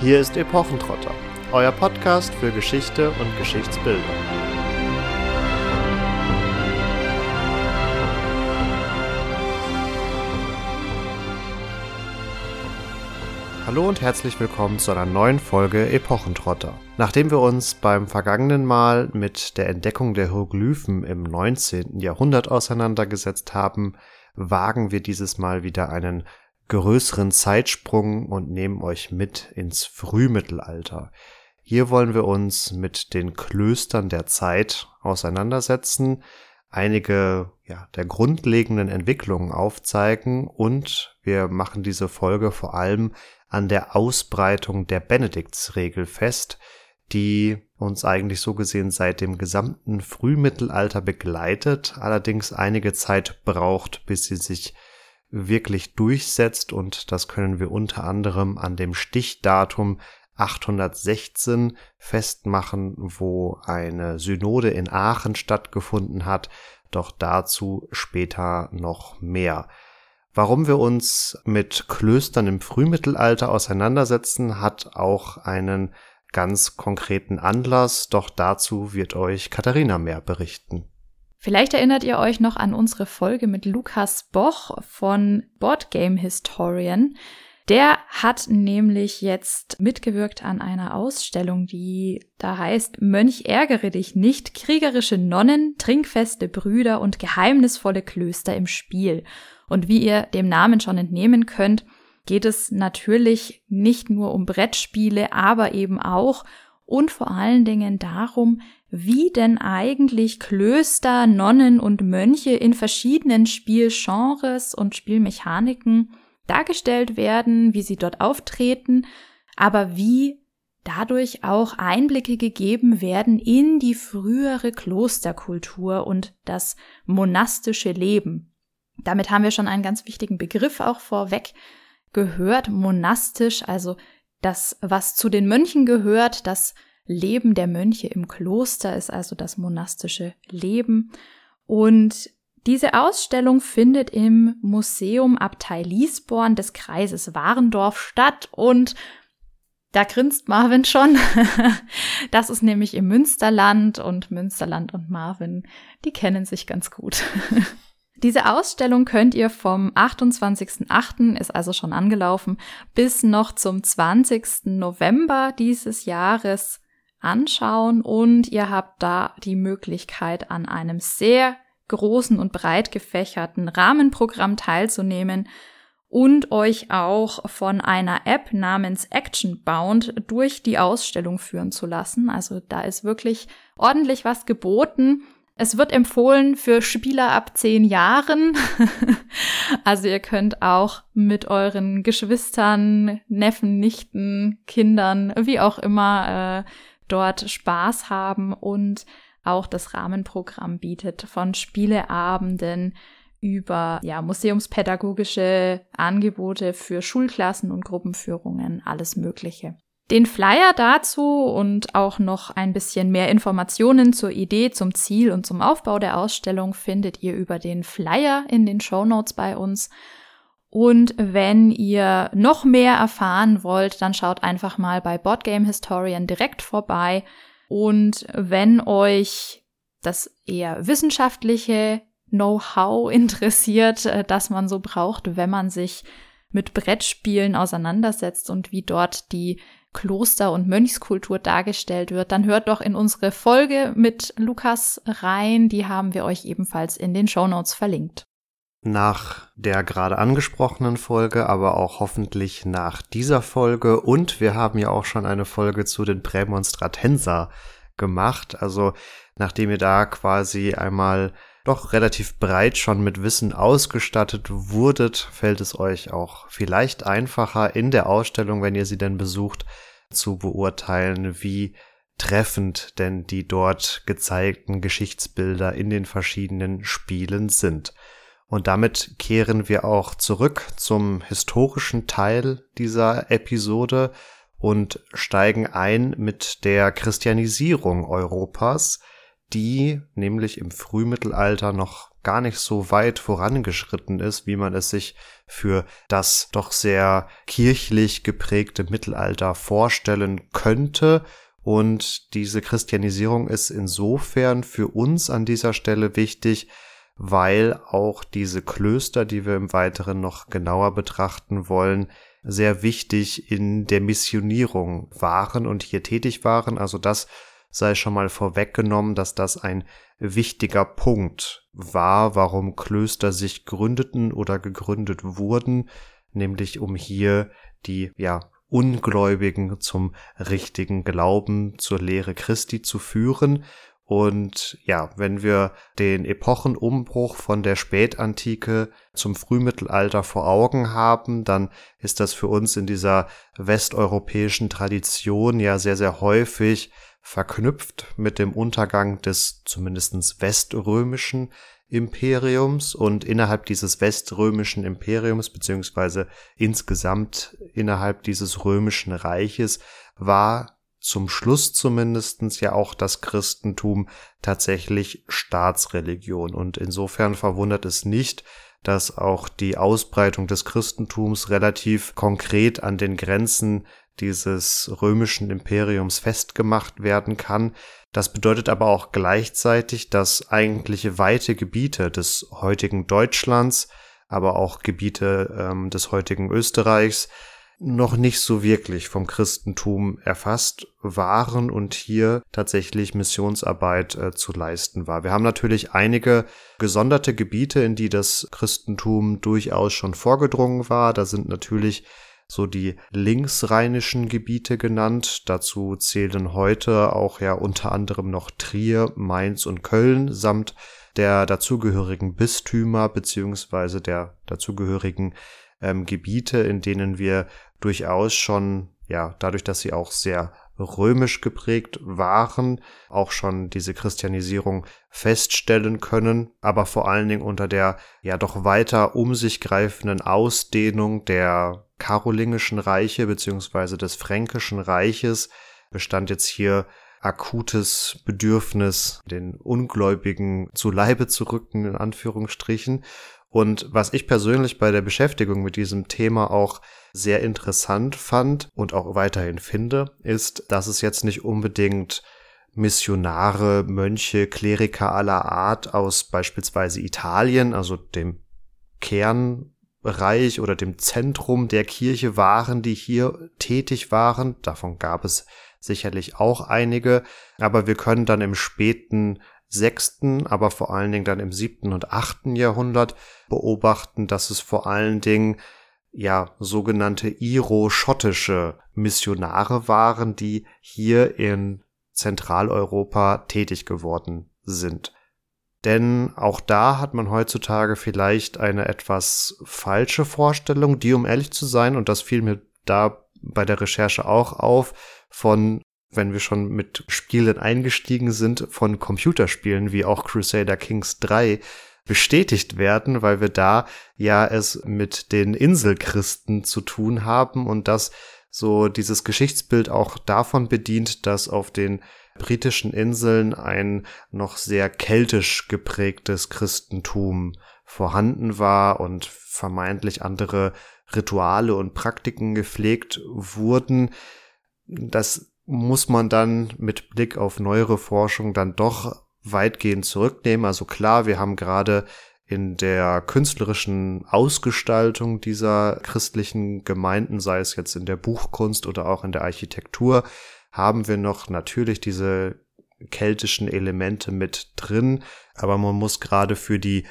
Hier ist Epochentrotter, euer Podcast für Geschichte und Geschichtsbildung. Hallo und herzlich willkommen zu einer neuen Folge Epochentrotter. Nachdem wir uns beim vergangenen Mal mit der Entdeckung der Hieroglyphen im 19. Jahrhundert auseinandergesetzt haben, wagen wir dieses Mal wieder einen größeren Zeitsprung und nehmen euch mit ins Frühmittelalter. Hier wollen wir uns mit den Klöstern der Zeit auseinandersetzen, einige ja, der grundlegenden Entwicklungen aufzeigen und wir machen diese Folge vor allem an der Ausbreitung der Benediktsregel fest, die uns eigentlich so gesehen seit dem gesamten Frühmittelalter begleitet, allerdings einige Zeit braucht, bis sie sich wirklich durchsetzt und das können wir unter anderem an dem Stichdatum 816 festmachen, wo eine Synode in Aachen stattgefunden hat, doch dazu später noch mehr. Warum wir uns mit Klöstern im Frühmittelalter auseinandersetzen, hat auch einen ganz konkreten Anlass, doch dazu wird euch Katharina mehr berichten. Vielleicht erinnert ihr euch noch an unsere Folge mit Lukas Boch von Boardgame Historian. Der hat nämlich jetzt mitgewirkt an einer Ausstellung, die da heißt Mönch ärgere dich nicht, kriegerische Nonnen, trinkfeste Brüder und geheimnisvolle Klöster im Spiel. Und wie ihr dem Namen schon entnehmen könnt, geht es natürlich nicht nur um Brettspiele, aber eben auch und vor allen Dingen darum, wie denn eigentlich Klöster, Nonnen und Mönche in verschiedenen Spielgenres und Spielmechaniken dargestellt werden, wie sie dort auftreten, aber wie dadurch auch Einblicke gegeben werden in die frühere Klosterkultur und das monastische Leben. Damit haben wir schon einen ganz wichtigen Begriff auch vorweg gehört, monastisch, also das, was zu den Mönchen gehört, das Leben der Mönche im Kloster ist also das monastische Leben. Und diese Ausstellung findet im Museum Abtei Liesborn des Kreises Warendorf statt und da grinst Marvin schon. das ist nämlich im Münsterland und Münsterland und Marvin, die kennen sich ganz gut. Diese Ausstellung könnt ihr vom 28.08. ist also schon angelaufen bis noch zum 20. November dieses Jahres anschauen und ihr habt da die Möglichkeit an einem sehr großen und breit gefächerten Rahmenprogramm teilzunehmen und euch auch von einer App namens Actionbound durch die Ausstellung führen zu lassen. Also da ist wirklich ordentlich was geboten. Es wird empfohlen für Spieler ab zehn Jahren. also ihr könnt auch mit euren Geschwistern, Neffen, Nichten, Kindern, wie auch immer, äh, dort Spaß haben und auch das Rahmenprogramm bietet von Spieleabenden über ja, museumspädagogische Angebote für Schulklassen und Gruppenführungen, alles Mögliche. Den Flyer dazu und auch noch ein bisschen mehr Informationen zur Idee, zum Ziel und zum Aufbau der Ausstellung findet ihr über den Flyer in den Show Notes bei uns. Und wenn ihr noch mehr erfahren wollt, dann schaut einfach mal bei Boardgame Historian direkt vorbei. Und wenn euch das eher wissenschaftliche Know-how interessiert, äh, das man so braucht, wenn man sich mit Brettspielen auseinandersetzt und wie dort die Kloster- und Mönchskultur dargestellt wird, dann hört doch in unsere Folge mit Lukas rein. Die haben wir euch ebenfalls in den Show Notes verlinkt nach der gerade angesprochenen Folge, aber auch hoffentlich nach dieser Folge. Und wir haben ja auch schon eine Folge zu den Prämonstratenser gemacht. Also nachdem ihr da quasi einmal doch relativ breit schon mit Wissen ausgestattet wurdet, fällt es euch auch vielleicht einfacher in der Ausstellung, wenn ihr sie denn besucht, zu beurteilen, wie treffend denn die dort gezeigten Geschichtsbilder in den verschiedenen Spielen sind. Und damit kehren wir auch zurück zum historischen Teil dieser Episode und steigen ein mit der Christianisierung Europas, die nämlich im Frühmittelalter noch gar nicht so weit vorangeschritten ist, wie man es sich für das doch sehr kirchlich geprägte Mittelalter vorstellen könnte. Und diese Christianisierung ist insofern für uns an dieser Stelle wichtig, weil auch diese Klöster, die wir im Weiteren noch genauer betrachten wollen, sehr wichtig in der Missionierung waren und hier tätig waren. Also das sei schon mal vorweggenommen, dass das ein wichtiger Punkt war, warum Klöster sich gründeten oder gegründet wurden, nämlich um hier die, ja, Ungläubigen zum richtigen Glauben, zur Lehre Christi zu führen und ja, wenn wir den Epochenumbruch von der Spätantike zum Frühmittelalter vor Augen haben, dann ist das für uns in dieser westeuropäischen Tradition ja sehr, sehr häufig verknüpft mit dem Untergang des zumindestens weströmischen Imperiums. Und innerhalb dieses weströmischen Imperiums beziehungsweise insgesamt innerhalb dieses römischen Reiches war zum Schluss zumindestens ja auch das Christentum tatsächlich Staatsreligion. Und insofern verwundert es nicht, dass auch die Ausbreitung des Christentums relativ konkret an den Grenzen dieses römischen Imperiums festgemacht werden kann. Das bedeutet aber auch gleichzeitig, dass eigentliche weite Gebiete des heutigen Deutschlands, aber auch Gebiete ähm, des heutigen Österreichs noch nicht so wirklich vom Christentum erfasst waren und hier tatsächlich Missionsarbeit äh, zu leisten war. Wir haben natürlich einige gesonderte Gebiete, in die das Christentum durchaus schon vorgedrungen war. Da sind natürlich so die linksrheinischen Gebiete genannt. Dazu zählen heute auch ja unter anderem noch Trier, Mainz und Köln samt der dazugehörigen Bistümer beziehungsweise der dazugehörigen ähm, Gebiete, in denen wir durchaus schon, ja, dadurch, dass sie auch sehr römisch geprägt waren, auch schon diese Christianisierung feststellen können, aber vor allen Dingen unter der ja doch weiter um sich greifenden Ausdehnung der karolingischen Reiche beziehungsweise des fränkischen Reiches bestand jetzt hier akutes Bedürfnis, den Ungläubigen zu Leibe zu rücken, in Anführungsstrichen. Und was ich persönlich bei der Beschäftigung mit diesem Thema auch sehr interessant fand und auch weiterhin finde, ist, dass es jetzt nicht unbedingt Missionare, Mönche, Kleriker aller Art aus beispielsweise Italien, also dem Kernbereich oder dem Zentrum der Kirche waren, die hier tätig waren. Davon gab es sicherlich auch einige, aber wir können dann im späten sechsten, aber vor allen Dingen dann im siebten und achten Jahrhundert beobachten, dass es vor allen Dingen ja sogenannte iro-schottische Missionare waren, die hier in Zentraleuropa tätig geworden sind. Denn auch da hat man heutzutage vielleicht eine etwas falsche Vorstellung, die, um ehrlich zu sein, und das fiel mir da bei der Recherche auch auf, von wenn wir schon mit Spielen eingestiegen sind, von Computerspielen wie auch Crusader Kings 3 bestätigt werden, weil wir da ja es mit den Inselchristen zu tun haben und das so dieses Geschichtsbild auch davon bedient, dass auf den britischen Inseln ein noch sehr keltisch geprägtes Christentum vorhanden war und vermeintlich andere Rituale und Praktiken gepflegt wurden. Das muss man dann mit Blick auf neuere Forschung dann doch weitgehend zurücknehmen. Also klar, wir haben gerade in der künstlerischen Ausgestaltung dieser christlichen Gemeinden, sei es jetzt in der Buchkunst oder auch in der Architektur, haben wir noch natürlich diese keltischen Elemente mit drin. Aber man muss gerade für die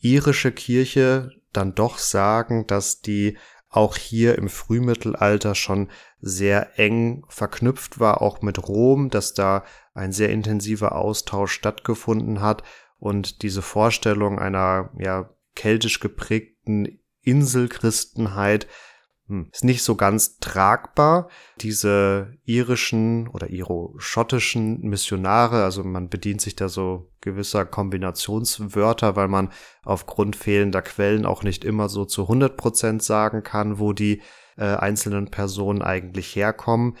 irische Kirche dann doch sagen, dass die auch hier im Frühmittelalter schon sehr eng verknüpft war, auch mit Rom, dass da ein sehr intensiver Austausch stattgefunden hat und diese Vorstellung einer ja keltisch geprägten Inselchristenheit ist nicht so ganz tragbar. Diese irischen oder iro-schottischen Missionare, also man bedient sich da so gewisser Kombinationswörter, weil man aufgrund fehlender Quellen auch nicht immer so zu 100 Prozent sagen kann, wo die äh, einzelnen Personen eigentlich herkommen.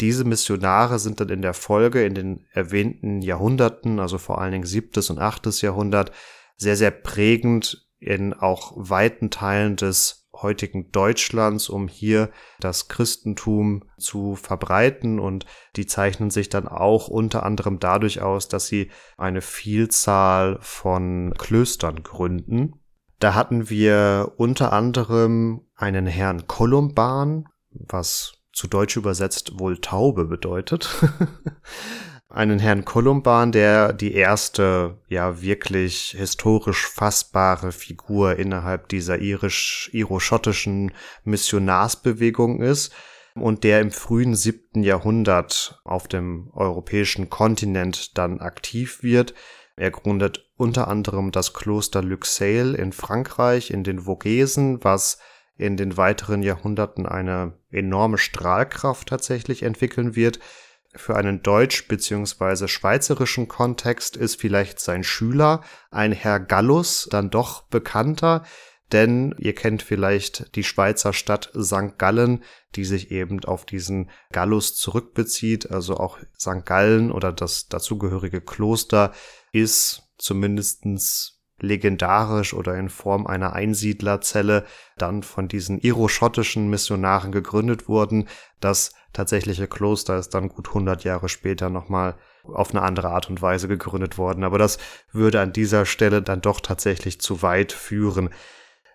Diese Missionare sind dann in der Folge in den erwähnten Jahrhunderten, also vor allen Dingen siebtes und achtes Jahrhundert, sehr, sehr prägend in auch weiten Teilen des heutigen Deutschlands, um hier das Christentum zu verbreiten. Und die zeichnen sich dann auch unter anderem dadurch aus, dass sie eine Vielzahl von Klöstern gründen. Da hatten wir unter anderem einen Herrn Kolumban, was zu Deutsch übersetzt wohl Taube bedeutet. einen Herrn Kolumban, der die erste, ja, wirklich historisch fassbare Figur innerhalb dieser irisch, iro-schottischen Missionarsbewegung ist und der im frühen siebten Jahrhundert auf dem europäischen Kontinent dann aktiv wird. Er gründet unter anderem das Kloster Luxeuil in Frankreich in den Vogesen, was in den weiteren Jahrhunderten eine enorme Strahlkraft tatsächlich entwickeln wird für einen deutsch- bzw. schweizerischen Kontext ist vielleicht sein Schüler, ein Herr Gallus, dann doch bekannter, denn ihr kennt vielleicht die Schweizer Stadt St. Gallen, die sich eben auf diesen Gallus zurückbezieht, also auch St. Gallen oder das dazugehörige Kloster ist zumindestens legendarisch oder in Form einer Einsiedlerzelle dann von diesen iroschottischen Missionaren gegründet wurden. Das tatsächliche Kloster ist dann gut 100 Jahre später nochmal auf eine andere Art und Weise gegründet worden. Aber das würde an dieser Stelle dann doch tatsächlich zu weit führen.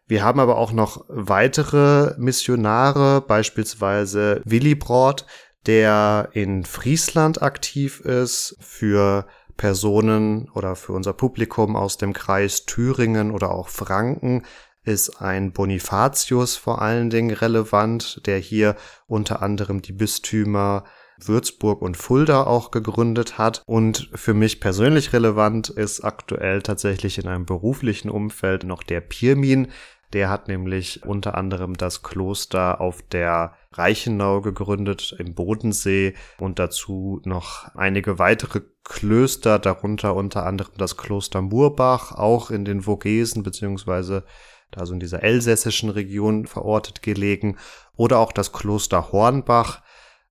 Wir haben aber auch noch weitere Missionare, beispielsweise Willibrord, der in Friesland aktiv ist für Personen oder für unser Publikum aus dem Kreis Thüringen oder auch Franken ist ein Bonifatius vor allen Dingen relevant, der hier unter anderem die Bistümer Würzburg und Fulda auch gegründet hat. Und für mich persönlich relevant ist aktuell tatsächlich in einem beruflichen Umfeld noch der Pirmin, der hat nämlich unter anderem das Kloster auf der Reichenau gegründet im Bodensee. Und dazu noch einige weitere Klöster, darunter unter anderem das Kloster Murbach, auch in den Vogesen beziehungsweise da so in dieser elsässischen Region verortet gelegen, oder auch das Kloster Hornbach,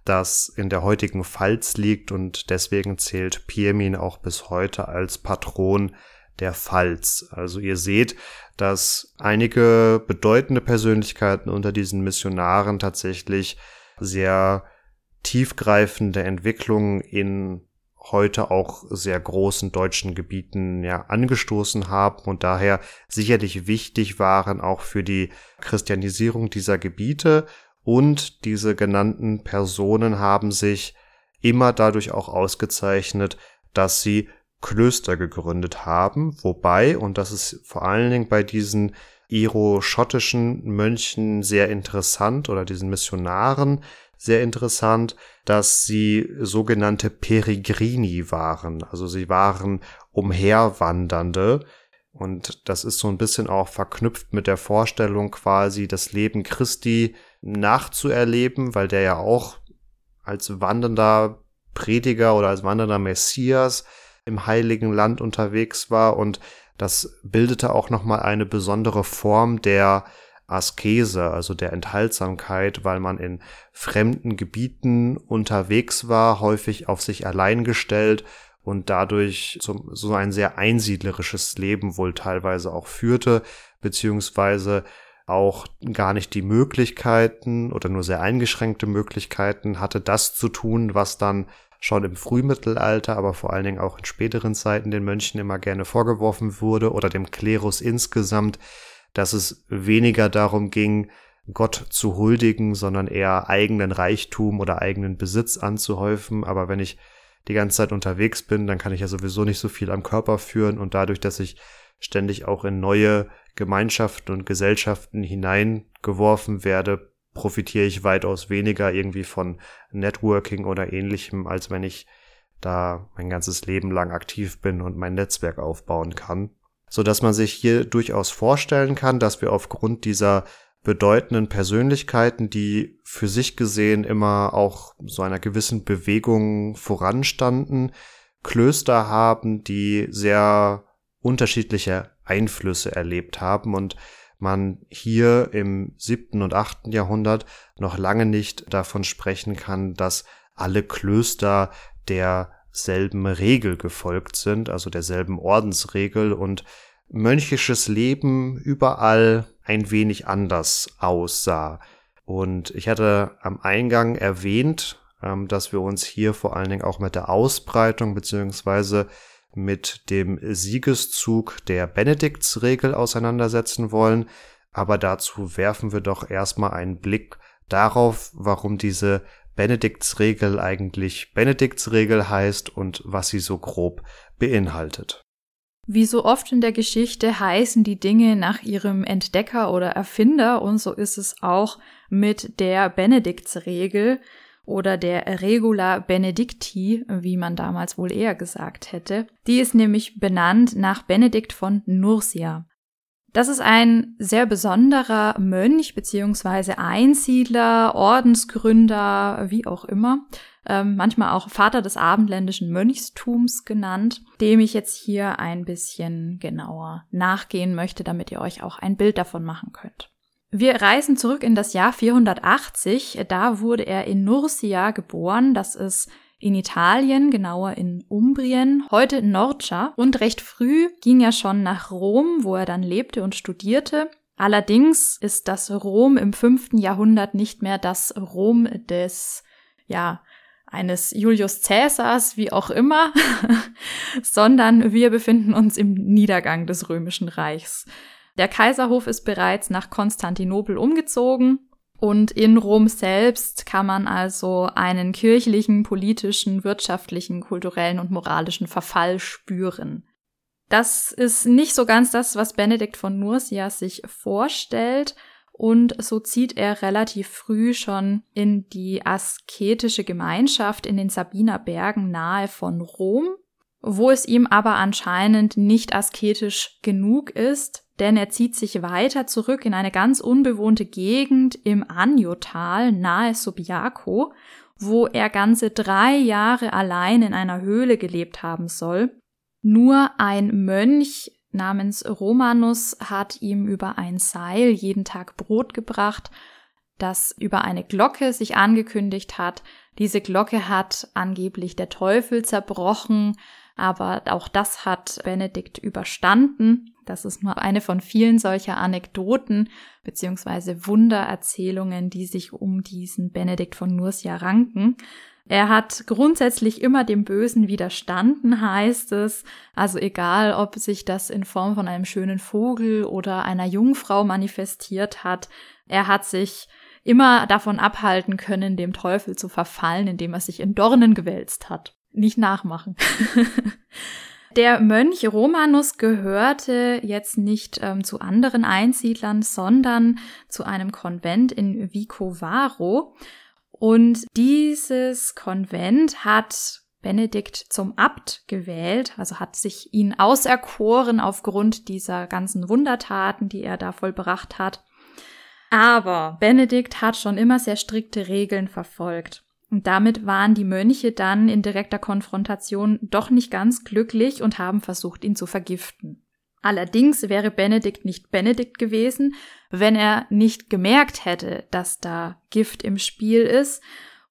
das in der heutigen Pfalz liegt. Und deswegen zählt Pirmin auch bis heute als Patron der Pfalz. Also ihr seht, dass einige bedeutende Persönlichkeiten unter diesen Missionaren tatsächlich sehr tiefgreifende Entwicklungen in heute auch sehr großen deutschen Gebieten ja angestoßen haben und daher sicherlich wichtig waren auch für die Christianisierung dieser Gebiete. Und diese genannten Personen haben sich immer dadurch auch ausgezeichnet, dass sie Klöster gegründet haben, wobei, und das ist vor allen Dingen bei diesen iro-schottischen Mönchen sehr interessant oder diesen Missionaren sehr interessant, dass sie sogenannte Peregrini waren. Also sie waren Umherwandernde. Und das ist so ein bisschen auch verknüpft mit der Vorstellung quasi das Leben Christi nachzuerleben, weil der ja auch als wandernder Prediger oder als wandernder Messias im heiligen Land unterwegs war und das bildete auch noch mal eine besondere Form der Askese, also der Enthaltsamkeit, weil man in fremden Gebieten unterwegs war, häufig auf sich allein gestellt und dadurch so, so ein sehr einsiedlerisches Leben wohl teilweise auch führte, beziehungsweise auch gar nicht die Möglichkeiten oder nur sehr eingeschränkte Möglichkeiten hatte, das zu tun, was dann schon im Frühmittelalter, aber vor allen Dingen auch in späteren Zeiten den Mönchen immer gerne vorgeworfen wurde oder dem Klerus insgesamt, dass es weniger darum ging, Gott zu huldigen, sondern eher eigenen Reichtum oder eigenen Besitz anzuhäufen. Aber wenn ich die ganze Zeit unterwegs bin, dann kann ich ja sowieso nicht so viel am Körper führen und dadurch, dass ich ständig auch in neue Gemeinschaften und Gesellschaften hineingeworfen werde, profitiere ich weitaus weniger irgendwie von Networking oder ähnlichem, als wenn ich da mein ganzes Leben lang aktiv bin und mein Netzwerk aufbauen kann. So dass man sich hier durchaus vorstellen kann, dass wir aufgrund dieser bedeutenden Persönlichkeiten, die für sich gesehen immer auch so einer gewissen Bewegung voranstanden, Klöster haben, die sehr unterschiedliche Einflüsse erlebt haben und man hier im siebten und achten Jahrhundert noch lange nicht davon sprechen kann, dass alle Klöster derselben Regel gefolgt sind, also derselben Ordensregel und mönchisches Leben überall ein wenig anders aussah. Und ich hatte am Eingang erwähnt, ähm, dass wir uns hier vor allen Dingen auch mit der Ausbreitung beziehungsweise mit dem Siegeszug der Benediktsregel auseinandersetzen wollen. Aber dazu werfen wir doch erstmal einen Blick darauf, warum diese Benediktsregel eigentlich Benediktsregel heißt und was sie so grob beinhaltet. Wie so oft in der Geschichte heißen die Dinge nach ihrem Entdecker oder Erfinder und so ist es auch mit der Benediktsregel oder der Regula Benedicti, wie man damals wohl eher gesagt hätte. Die ist nämlich benannt nach Benedikt von Nursia. Das ist ein sehr besonderer Mönch beziehungsweise Einsiedler, Ordensgründer, wie auch immer, ähm, manchmal auch Vater des abendländischen Mönchstums genannt, dem ich jetzt hier ein bisschen genauer nachgehen möchte, damit ihr euch auch ein Bild davon machen könnt. Wir reisen zurück in das Jahr 480. Da wurde er in Nursia geboren. Das ist in Italien, genauer in Umbrien, heute Norcia. Und recht früh ging er schon nach Rom, wo er dann lebte und studierte. Allerdings ist das Rom im fünften Jahrhundert nicht mehr das Rom des, ja, eines Julius Caesars, wie auch immer, sondern wir befinden uns im Niedergang des Römischen Reichs. Der Kaiserhof ist bereits nach Konstantinopel umgezogen und in Rom selbst kann man also einen kirchlichen, politischen, wirtschaftlichen, kulturellen und moralischen Verfall spüren. Das ist nicht so ganz das, was Benedikt von Nursia sich vorstellt, und so zieht er relativ früh schon in die asketische Gemeinschaft in den Sabiner Bergen nahe von Rom, wo es ihm aber anscheinend nicht asketisch genug ist, denn er zieht sich weiter zurück in eine ganz unbewohnte Gegend im Anjotal nahe Subiaco, wo er ganze drei Jahre allein in einer Höhle gelebt haben soll. Nur ein Mönch namens Romanus hat ihm über ein Seil jeden Tag Brot gebracht, das über eine Glocke sich angekündigt hat. Diese Glocke hat angeblich der Teufel zerbrochen, aber auch das hat Benedikt überstanden. Das ist nur eine von vielen solcher Anekdoten beziehungsweise Wundererzählungen, die sich um diesen Benedikt von Nursia ranken. Er hat grundsätzlich immer dem Bösen widerstanden, heißt es. Also egal, ob sich das in Form von einem schönen Vogel oder einer Jungfrau manifestiert hat, er hat sich immer davon abhalten können, dem Teufel zu verfallen, indem er sich in Dornen gewälzt hat. Nicht nachmachen. Der Mönch Romanus gehörte jetzt nicht ähm, zu anderen Einsiedlern, sondern zu einem Konvent in Vicovaro. Und dieses Konvent hat Benedikt zum Abt gewählt, also hat sich ihn auserkoren aufgrund dieser ganzen Wundertaten, die er da vollbracht hat. Aber Benedikt hat schon immer sehr strikte Regeln verfolgt. Und damit waren die Mönche dann in direkter Konfrontation doch nicht ganz glücklich und haben versucht, ihn zu vergiften. Allerdings wäre Benedikt nicht Benedikt gewesen, wenn er nicht gemerkt hätte, dass da Gift im Spiel ist.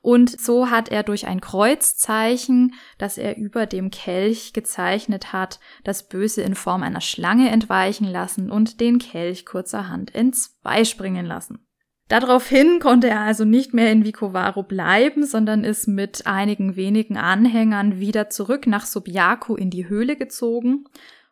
Und so hat er durch ein Kreuzzeichen, das er über dem Kelch gezeichnet hat, das Böse in Form einer Schlange entweichen lassen und den Kelch kurzerhand entzweispringen lassen. Daraufhin konnte er also nicht mehr in Vicovaro bleiben, sondern ist mit einigen wenigen Anhängern wieder zurück nach Subiaco in die Höhle gezogen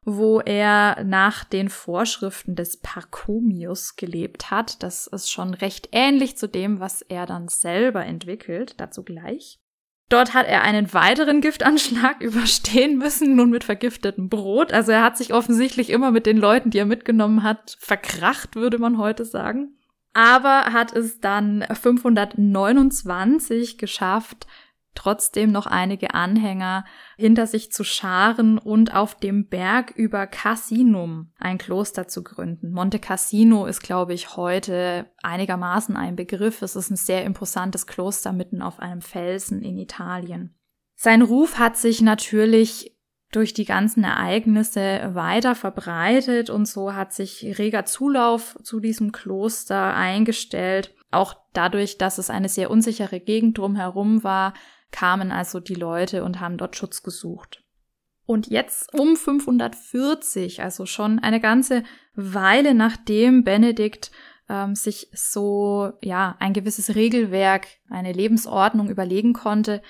wo er nach den Vorschriften des Parcomius gelebt hat. Das ist schon recht ähnlich zu dem, was er dann selber entwickelt, dazu gleich. Dort hat er einen weiteren Giftanschlag überstehen müssen, nun mit vergiftetem Brot. Also er hat sich offensichtlich immer mit den Leuten, die er mitgenommen hat, verkracht, würde man heute sagen. Aber hat es dann 529 geschafft, trotzdem noch einige Anhänger hinter sich zu scharen und auf dem Berg über Cassinum ein Kloster zu gründen. Monte Cassino ist, glaube ich, heute einigermaßen ein Begriff. Es ist ein sehr imposantes Kloster mitten auf einem Felsen in Italien. Sein Ruf hat sich natürlich durch die ganzen Ereignisse weiter verbreitet und so hat sich reger Zulauf zu diesem Kloster eingestellt. Auch dadurch, dass es eine sehr unsichere Gegend drumherum war, kamen also die Leute und haben dort Schutz gesucht. Und jetzt um 540, also schon eine ganze Weile nachdem Benedikt ähm, sich so, ja, ein gewisses Regelwerk, eine Lebensordnung überlegen konnte,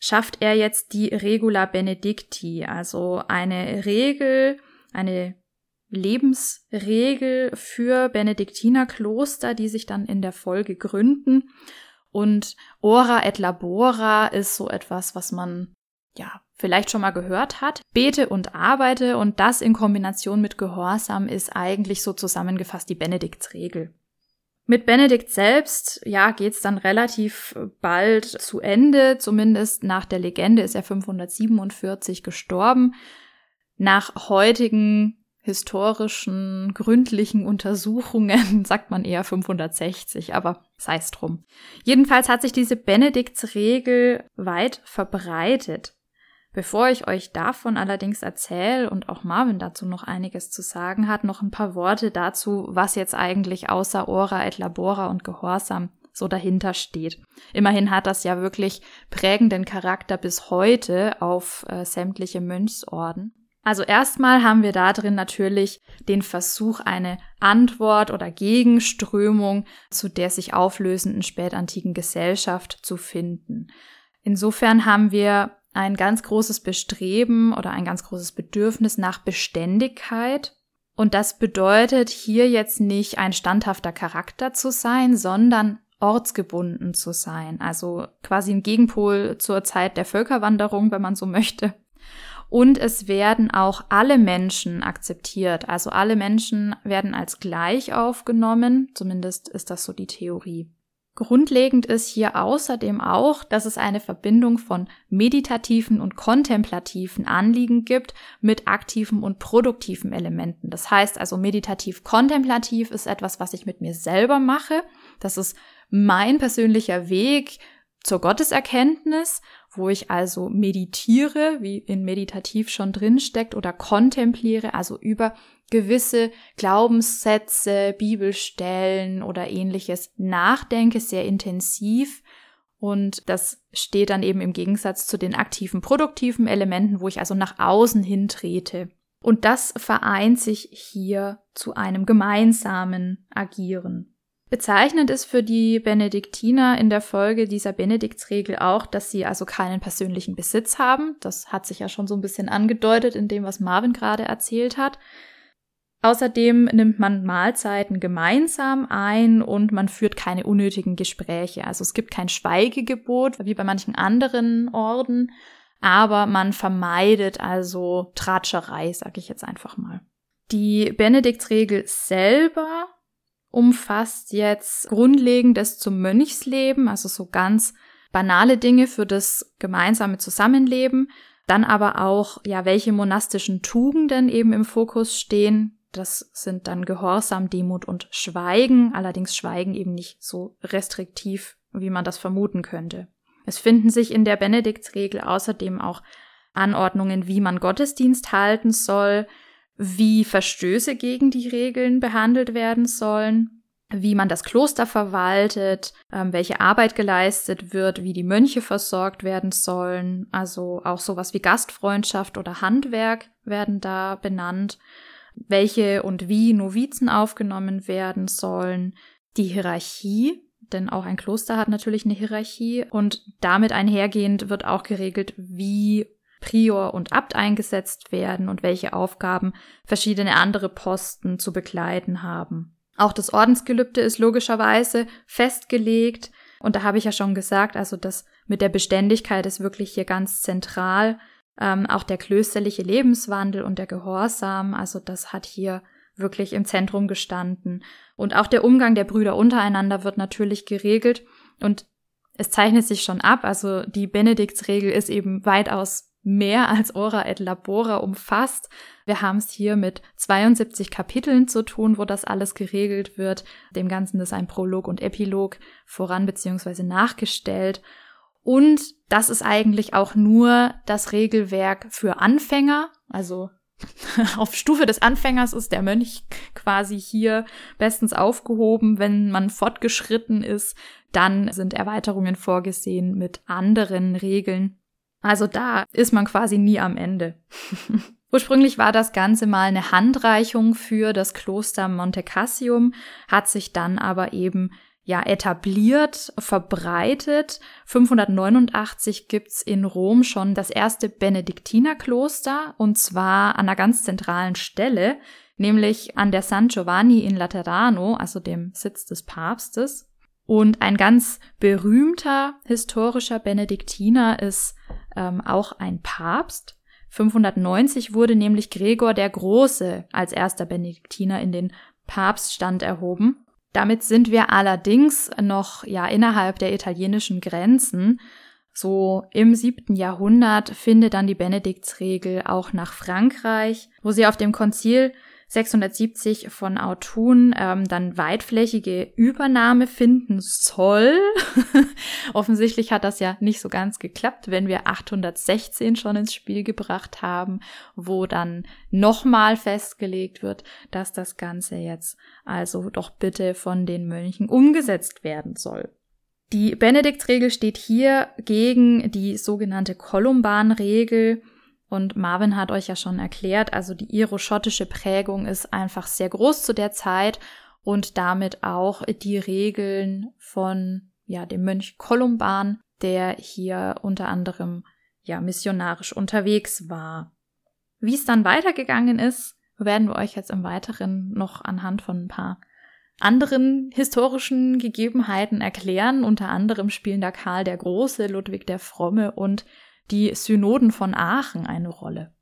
schafft er jetzt die Regula Benedicti, also eine Regel, eine Lebensregel für Benediktinerkloster, die sich dann in der Folge gründen. Und Ora et Labora ist so etwas, was man ja vielleicht schon mal gehört hat. Bete und arbeite und das in Kombination mit Gehorsam ist eigentlich so zusammengefasst die Benediktsregel. Mit Benedikt selbst, ja, geht's dann relativ bald zu Ende. Zumindest nach der Legende ist er 547 gestorben. Nach heutigen historischen, gründlichen Untersuchungen sagt man eher 560, aber sei es drum. Jedenfalls hat sich diese Benediktsregel weit verbreitet. Bevor ich euch davon allerdings erzähle und auch Marvin dazu noch einiges zu sagen hat, noch ein paar Worte dazu, was jetzt eigentlich außer Ora et Labora und Gehorsam so dahinter steht. Immerhin hat das ja wirklich prägenden Charakter bis heute auf äh, sämtliche Mönchsorden. Also erstmal haben wir da drin natürlich den Versuch, eine Antwort oder Gegenströmung zu der sich auflösenden spätantiken Gesellschaft zu finden. Insofern haben wir ein ganz großes Bestreben oder ein ganz großes Bedürfnis nach Beständigkeit. Und das bedeutet hier jetzt nicht ein standhafter Charakter zu sein, sondern ortsgebunden zu sein. Also quasi ein Gegenpol zur Zeit der Völkerwanderung, wenn man so möchte. Und es werden auch alle Menschen akzeptiert. Also alle Menschen werden als gleich aufgenommen. Zumindest ist das so die Theorie. Grundlegend ist hier außerdem auch, dass es eine Verbindung von meditativen und kontemplativen Anliegen gibt mit aktiven und produktiven Elementen. Das heißt also meditativ-kontemplativ ist etwas, was ich mit mir selber mache. Das ist mein persönlicher Weg zur Gotteserkenntnis wo ich also meditiere, wie in meditativ schon drin steckt, oder kontempliere, also über gewisse Glaubenssätze, Bibelstellen oder ähnliches nachdenke, sehr intensiv. Und das steht dann eben im Gegensatz zu den aktiven, produktiven Elementen, wo ich also nach außen hintrete. Und das vereint sich hier zu einem gemeinsamen Agieren. Bezeichnend ist für die Benediktiner in der Folge dieser Benediktsregel auch, dass sie also keinen persönlichen Besitz haben. Das hat sich ja schon so ein bisschen angedeutet in dem, was Marvin gerade erzählt hat. Außerdem nimmt man Mahlzeiten gemeinsam ein und man führt keine unnötigen Gespräche. Also es gibt kein Schweigegebot wie bei manchen anderen Orden, aber man vermeidet also Tratscherei, sag ich jetzt einfach mal. Die Benediktsregel selber umfasst jetzt Grundlegendes zum Mönchsleben, also so ganz banale Dinge für das gemeinsame Zusammenleben, dann aber auch, ja, welche monastischen Tugenden eben im Fokus stehen. Das sind dann Gehorsam, Demut und Schweigen, allerdings Schweigen eben nicht so restriktiv, wie man das vermuten könnte. Es finden sich in der Benediktsregel außerdem auch Anordnungen, wie man Gottesdienst halten soll, wie Verstöße gegen die Regeln behandelt werden sollen, wie man das Kloster verwaltet, ähm, welche Arbeit geleistet wird, wie die Mönche versorgt werden sollen. Also auch sowas wie Gastfreundschaft oder Handwerk werden da benannt, welche und wie Novizen aufgenommen werden sollen, die Hierarchie, denn auch ein Kloster hat natürlich eine Hierarchie. Und damit einhergehend wird auch geregelt, wie Prior und Abt eingesetzt werden und welche Aufgaben verschiedene andere Posten zu begleiten haben. Auch das Ordensgelübde ist logischerweise festgelegt. Und da habe ich ja schon gesagt, also das mit der Beständigkeit ist wirklich hier ganz zentral. Ähm, auch der klösterliche Lebenswandel und der Gehorsam, also das hat hier wirklich im Zentrum gestanden. Und auch der Umgang der Brüder untereinander wird natürlich geregelt. Und es zeichnet sich schon ab, also die Benediktsregel ist eben weitaus mehr als Ora et Labora umfasst. Wir haben es hier mit 72 Kapiteln zu tun, wo das alles geregelt wird. Dem Ganzen ist ein Prolog und Epilog voran bzw. nachgestellt. Und das ist eigentlich auch nur das Regelwerk für Anfänger. Also auf Stufe des Anfängers ist der Mönch quasi hier bestens aufgehoben. Wenn man fortgeschritten ist, dann sind Erweiterungen vorgesehen mit anderen Regeln Also da ist man quasi nie am Ende. Ursprünglich war das Ganze mal eine Handreichung für das Kloster Monte Cassium, hat sich dann aber eben ja etabliert, verbreitet. 589 gibt's in Rom schon das erste Benediktinerkloster und zwar an einer ganz zentralen Stelle, nämlich an der San Giovanni in Laterano, also dem Sitz des Papstes. Und ein ganz berühmter historischer Benediktiner ist ähm, auch ein Papst. 590 wurde nämlich Gregor der Große als erster Benediktiner in den Papststand erhoben. Damit sind wir allerdings noch ja innerhalb der italienischen Grenzen. So im siebten Jahrhundert findet dann die Benediktsregel auch nach Frankreich, wo sie auf dem Konzil 670 von Autun ähm, dann weitflächige Übernahme finden soll. Offensichtlich hat das ja nicht so ganz geklappt, wenn wir 816 schon ins Spiel gebracht haben, wo dann nochmal festgelegt wird, dass das Ganze jetzt also doch bitte von den Mönchen umgesetzt werden soll. Die Benediktsregel steht hier gegen die sogenannte Kolumbanregel, und Marvin hat euch ja schon erklärt, also die iroschottische Prägung ist einfach sehr groß zu der Zeit und damit auch die Regeln von ja, dem Mönch Kolumban, der hier unter anderem ja missionarisch unterwegs war. Wie es dann weitergegangen ist, werden wir euch jetzt im Weiteren noch anhand von ein paar anderen historischen Gegebenheiten erklären. Unter anderem spielen da Karl der Große, Ludwig der Fromme und die Synoden von Aachen eine Rolle.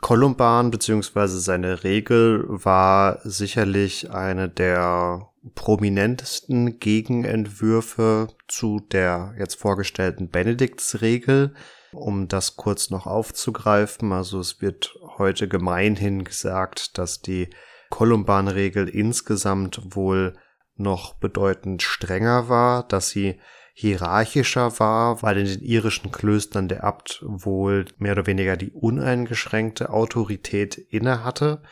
Kolumban bzw. seine Regel war sicherlich eine der prominentesten Gegenentwürfe zu der jetzt vorgestellten Benediktsregel. Um das kurz noch aufzugreifen, also es wird heute gemeinhin gesagt, dass die Kolumban-Regel insgesamt wohl noch bedeutend strenger war, dass sie hierarchischer war, weil in den irischen Klöstern der Abt wohl mehr oder weniger die uneingeschränkte Autorität innehatte.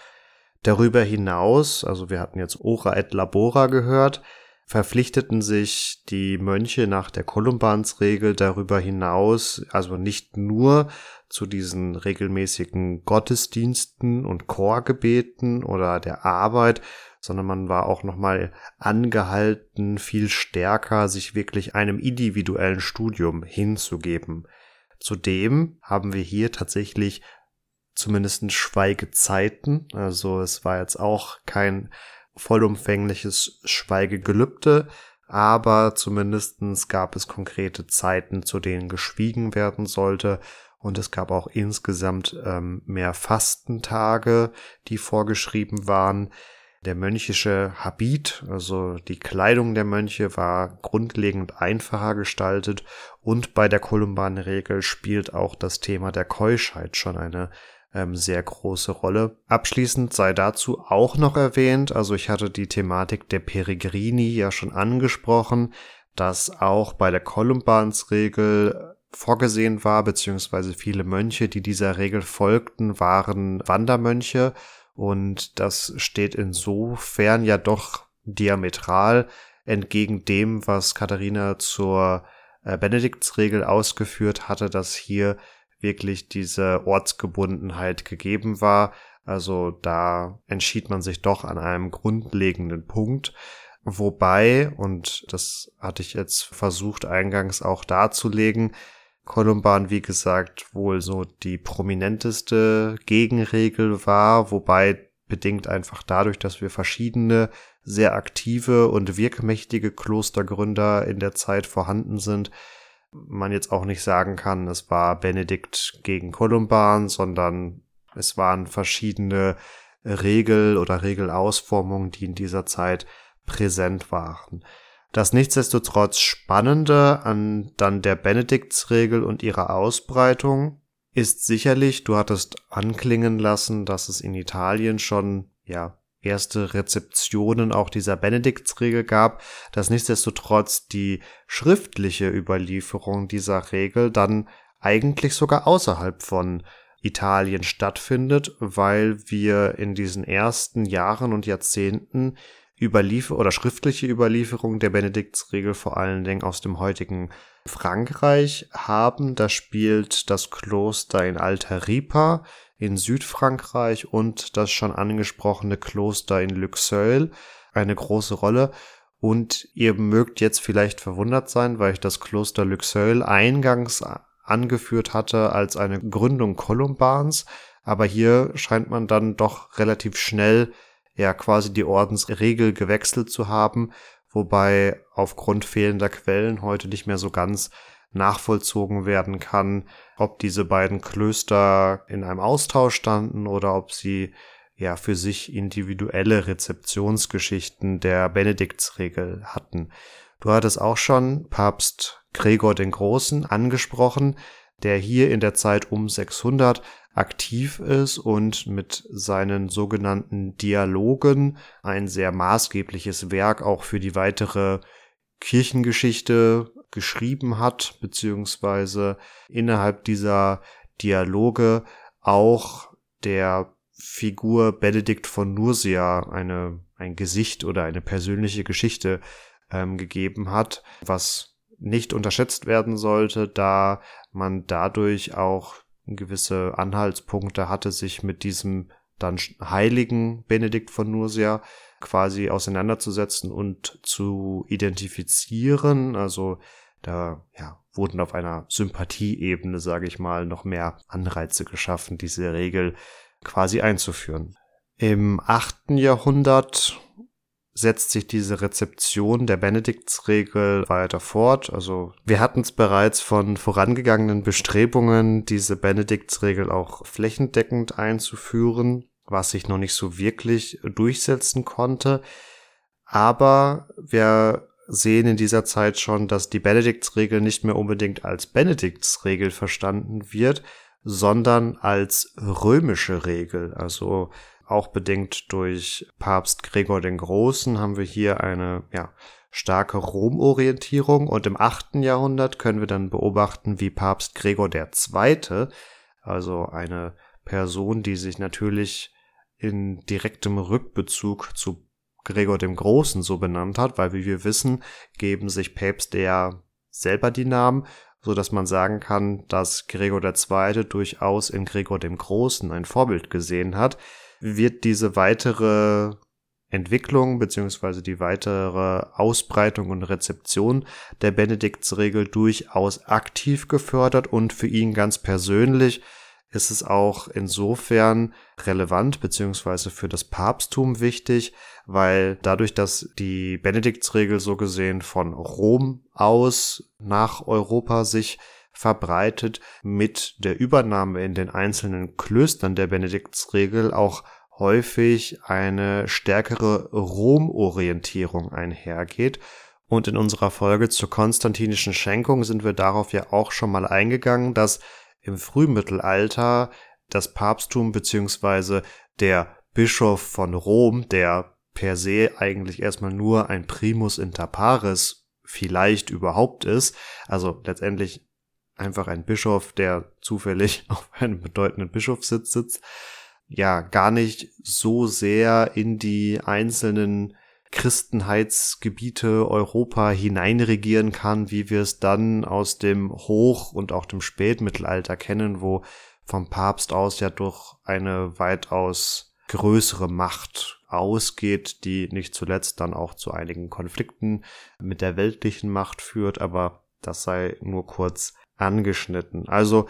Darüber hinaus, also wir hatten jetzt Ora et Labora gehört, verpflichteten sich die Mönche nach der Kolumbansregel darüber hinaus, also nicht nur zu diesen regelmäßigen Gottesdiensten und Chorgebeten oder der Arbeit, sondern man war auch nochmal angehalten, viel stärker sich wirklich einem individuellen Studium hinzugeben. Zudem haben wir hier tatsächlich zumindest Schweigezeiten. Also es war jetzt auch kein vollumfängliches Schweigegelübde, aber zumindestens gab es konkrete Zeiten, zu denen geschwiegen werden sollte. Und es gab auch insgesamt ähm, mehr Fastentage, die vorgeschrieben waren. Der mönchische Habit, also die Kleidung der Mönche, war grundlegend einfacher gestaltet und bei der Kolumbanregel spielt auch das Thema der Keuschheit schon eine ähm, sehr große Rolle. Abschließend sei dazu auch noch erwähnt, also ich hatte die Thematik der Peregrini ja schon angesprochen, dass auch bei der Kolumbansregel vorgesehen war, beziehungsweise viele Mönche, die dieser Regel folgten, waren Wandermönche und das steht insofern ja doch diametral entgegen dem, was Katharina zur äh, Benediktsregel ausgeführt hatte, dass hier wirklich diese Ortsgebundenheit gegeben war. Also da entschied man sich doch an einem grundlegenden Punkt. Wobei, und das hatte ich jetzt versucht eingangs auch darzulegen, Kolumban, wie gesagt, wohl so die prominenteste Gegenregel war, wobei bedingt einfach dadurch, dass wir verschiedene sehr aktive und wirkmächtige Klostergründer in der Zeit vorhanden sind, man jetzt auch nicht sagen kann, es war Benedikt gegen Kolumban, sondern es waren verschiedene Regel- oder Regelausformungen, die in dieser Zeit präsent waren. Das nichtsdestotrotz Spannende an dann der Benediktsregel und ihrer Ausbreitung ist sicherlich, du hattest anklingen lassen, dass es in Italien schon, ja, erste Rezeptionen auch dieser Benediktsregel gab, dass nichtsdestotrotz die schriftliche Überlieferung dieser Regel dann eigentlich sogar außerhalb von Italien stattfindet, weil wir in diesen ersten Jahren und Jahrzehnten Überliefer oder schriftliche Überlieferung der Benediktsregel vor allen Dingen aus dem heutigen Frankreich haben. Da spielt das Kloster in Alta Ripa in Südfrankreich und das schon angesprochene Kloster in Luxeuil eine große Rolle. Und ihr mögt jetzt vielleicht verwundert sein, weil ich das Kloster Luxeuil eingangs angeführt hatte als eine Gründung Kolumbans. Aber hier scheint man dann doch relativ schnell ja quasi die Ordensregel gewechselt zu haben, wobei aufgrund fehlender Quellen heute nicht mehr so ganz nachvollzogen werden kann, ob diese beiden Klöster in einem Austausch standen oder ob sie ja für sich individuelle Rezeptionsgeschichten der Benediktsregel hatten. Du hattest auch schon Papst Gregor den Großen angesprochen, der hier in der Zeit um 600 aktiv ist und mit seinen sogenannten Dialogen ein sehr maßgebliches Werk auch für die weitere Kirchengeschichte geschrieben hat, beziehungsweise innerhalb dieser Dialoge auch der Figur Benedikt von Nursia eine, ein Gesicht oder eine persönliche Geschichte ähm, gegeben hat, was nicht unterschätzt werden sollte, da man dadurch auch gewisse Anhaltspunkte hatte, sich mit diesem dann heiligen Benedikt von Nursia quasi auseinanderzusetzen und zu identifizieren. Also da ja, wurden auf einer Sympathieebene, sage ich mal, noch mehr Anreize geschaffen, diese Regel quasi einzuführen. Im achten Jahrhundert setzt sich diese Rezeption der Benediktsregel weiter fort. Also wir hatten es bereits von vorangegangenen Bestrebungen, diese Benediktsregel auch flächendeckend einzuführen, was sich noch nicht so wirklich durchsetzen konnte. Aber wir sehen in dieser Zeit schon, dass die Benediktsregel nicht mehr unbedingt als Benediktsregel verstanden wird, sondern als römische Regel. Also auch bedingt durch Papst Gregor den Großen haben wir hier eine ja, starke Rom-Orientierung. Und im achten Jahrhundert können wir dann beobachten, wie Papst Gregor der Zweite, also eine Person, die sich natürlich in direktem Rückbezug zu Gregor dem Großen so benannt hat, weil wie wir wissen, geben sich Päpste ja selber die Namen, so dass man sagen kann, dass Gregor der Zweite durchaus in Gregor dem Großen ein Vorbild gesehen hat wird diese weitere Entwicklung beziehungsweise die weitere Ausbreitung und Rezeption der Benediktsregel durchaus aktiv gefördert und für ihn ganz persönlich ist es auch insofern relevant beziehungsweise für das Papsttum wichtig, weil dadurch, dass die Benediktsregel so gesehen von Rom aus nach Europa sich verbreitet, mit der Übernahme in den einzelnen Klöstern der Benediktsregel auch häufig eine stärkere Rom-Orientierung einhergeht. Und in unserer Folge zur konstantinischen Schenkung sind wir darauf ja auch schon mal eingegangen, dass im Frühmittelalter das Papsttum beziehungsweise der Bischof von Rom, der per se eigentlich erstmal nur ein Primus inter pares vielleicht überhaupt ist, also letztendlich einfach ein Bischof, der zufällig auf einem bedeutenden Bischofssitz sitzt, ja, gar nicht so sehr in die einzelnen Christenheitsgebiete Europa hineinregieren kann, wie wir es dann aus dem Hoch- und auch dem Spätmittelalter kennen, wo vom Papst aus ja durch eine weitaus größere Macht ausgeht, die nicht zuletzt dann auch zu einigen Konflikten mit der weltlichen Macht führt, aber das sei nur kurz angeschnitten. Also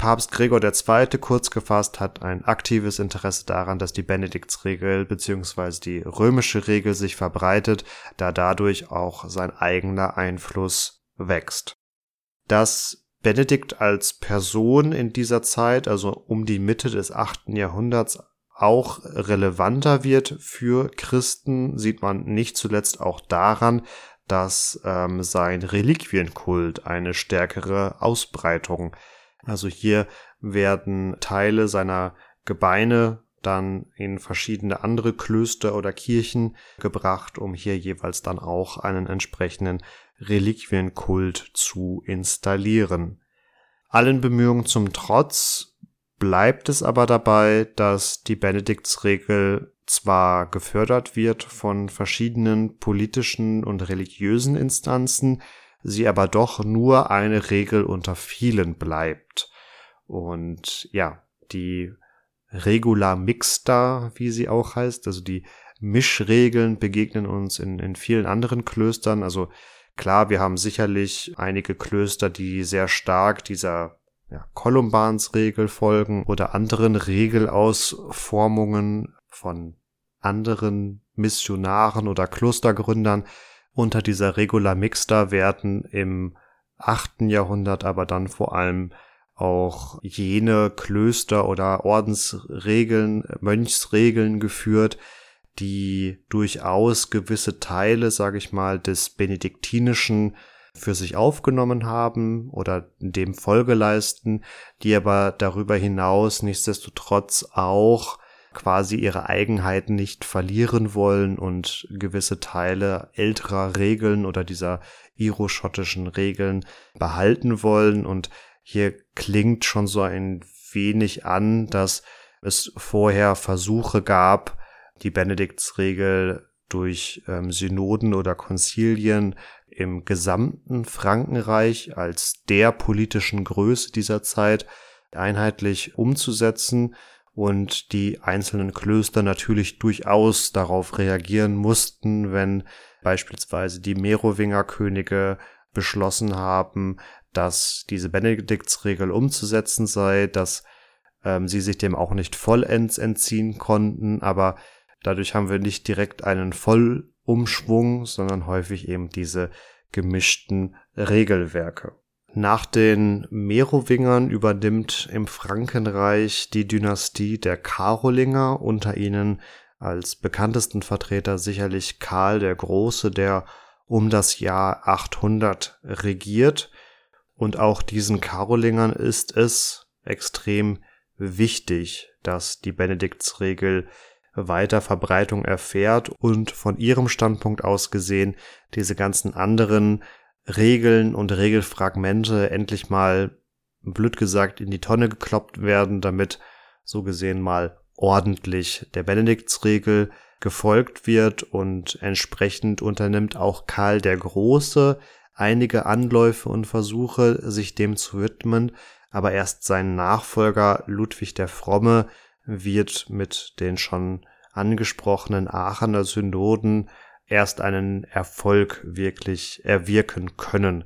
Papst Gregor II. kurz gefasst hat ein aktives Interesse daran, dass die Benediktsregel bzw. die römische Regel sich verbreitet, da dadurch auch sein eigener Einfluss wächst. Dass Benedikt als Person in dieser Zeit, also um die Mitte des achten Jahrhunderts, auch relevanter wird für Christen, sieht man nicht zuletzt auch daran, dass ähm, sein Reliquienkult eine stärkere Ausbreitung. Also hier werden Teile seiner Gebeine dann in verschiedene andere Klöster oder Kirchen gebracht, um hier jeweils dann auch einen entsprechenden Reliquienkult zu installieren. Allen Bemühungen zum Trotz bleibt es aber dabei, dass die Benediktsregel zwar gefördert wird von verschiedenen politischen und religiösen Instanzen, sie aber doch nur eine Regel unter vielen bleibt. Und ja, die Regula Mixta, wie sie auch heißt, also die Mischregeln begegnen uns in, in vielen anderen Klöstern. Also klar, wir haben sicherlich einige Klöster, die sehr stark dieser ja, Kolumbansregel folgen oder anderen Regelausformungen von anderen Missionaren oder Klostergründern. Unter dieser Regula Mixta werden im achten Jahrhundert aber dann vor allem auch jene Klöster oder Ordensregeln, Mönchsregeln geführt, die durchaus gewisse Teile, sage ich mal, des benediktinischen für sich aufgenommen haben oder dem Folge leisten, die aber darüber hinaus nichtsdestotrotz auch quasi ihre Eigenheiten nicht verlieren wollen und gewisse Teile älterer Regeln oder dieser iroschottischen Regeln behalten wollen. Und hier klingt schon so ein wenig an, dass es vorher Versuche gab, die Benediktsregel durch ähm, Synoden oder Konzilien im gesamten Frankenreich als der politischen Größe dieser Zeit einheitlich umzusetzen und die einzelnen Klöster natürlich durchaus darauf reagieren mussten, wenn beispielsweise die Merowingerkönige beschlossen haben, dass diese Benediktsregel umzusetzen sei, dass ähm, sie sich dem auch nicht vollends entziehen konnten, aber dadurch haben wir nicht direkt einen Vollumschwung, sondern häufig eben diese gemischten Regelwerke. Nach den Merowingern übernimmt im Frankenreich die Dynastie der Karolinger, unter ihnen als bekanntesten Vertreter sicherlich Karl der Große, der um das Jahr 800 regiert. Und auch diesen Karolingern ist es extrem wichtig, dass die Benediktsregel weiter Verbreitung erfährt und von ihrem Standpunkt aus gesehen diese ganzen anderen Regeln und Regelfragmente endlich mal, blöd gesagt, in die Tonne gekloppt werden, damit so gesehen mal ordentlich der Benediktsregel gefolgt wird und entsprechend unternimmt auch Karl der Große einige Anläufe und Versuche, sich dem zu widmen, aber erst sein Nachfolger Ludwig der Fromme wird mit den schon angesprochenen Aachener Synoden erst einen Erfolg wirklich erwirken können.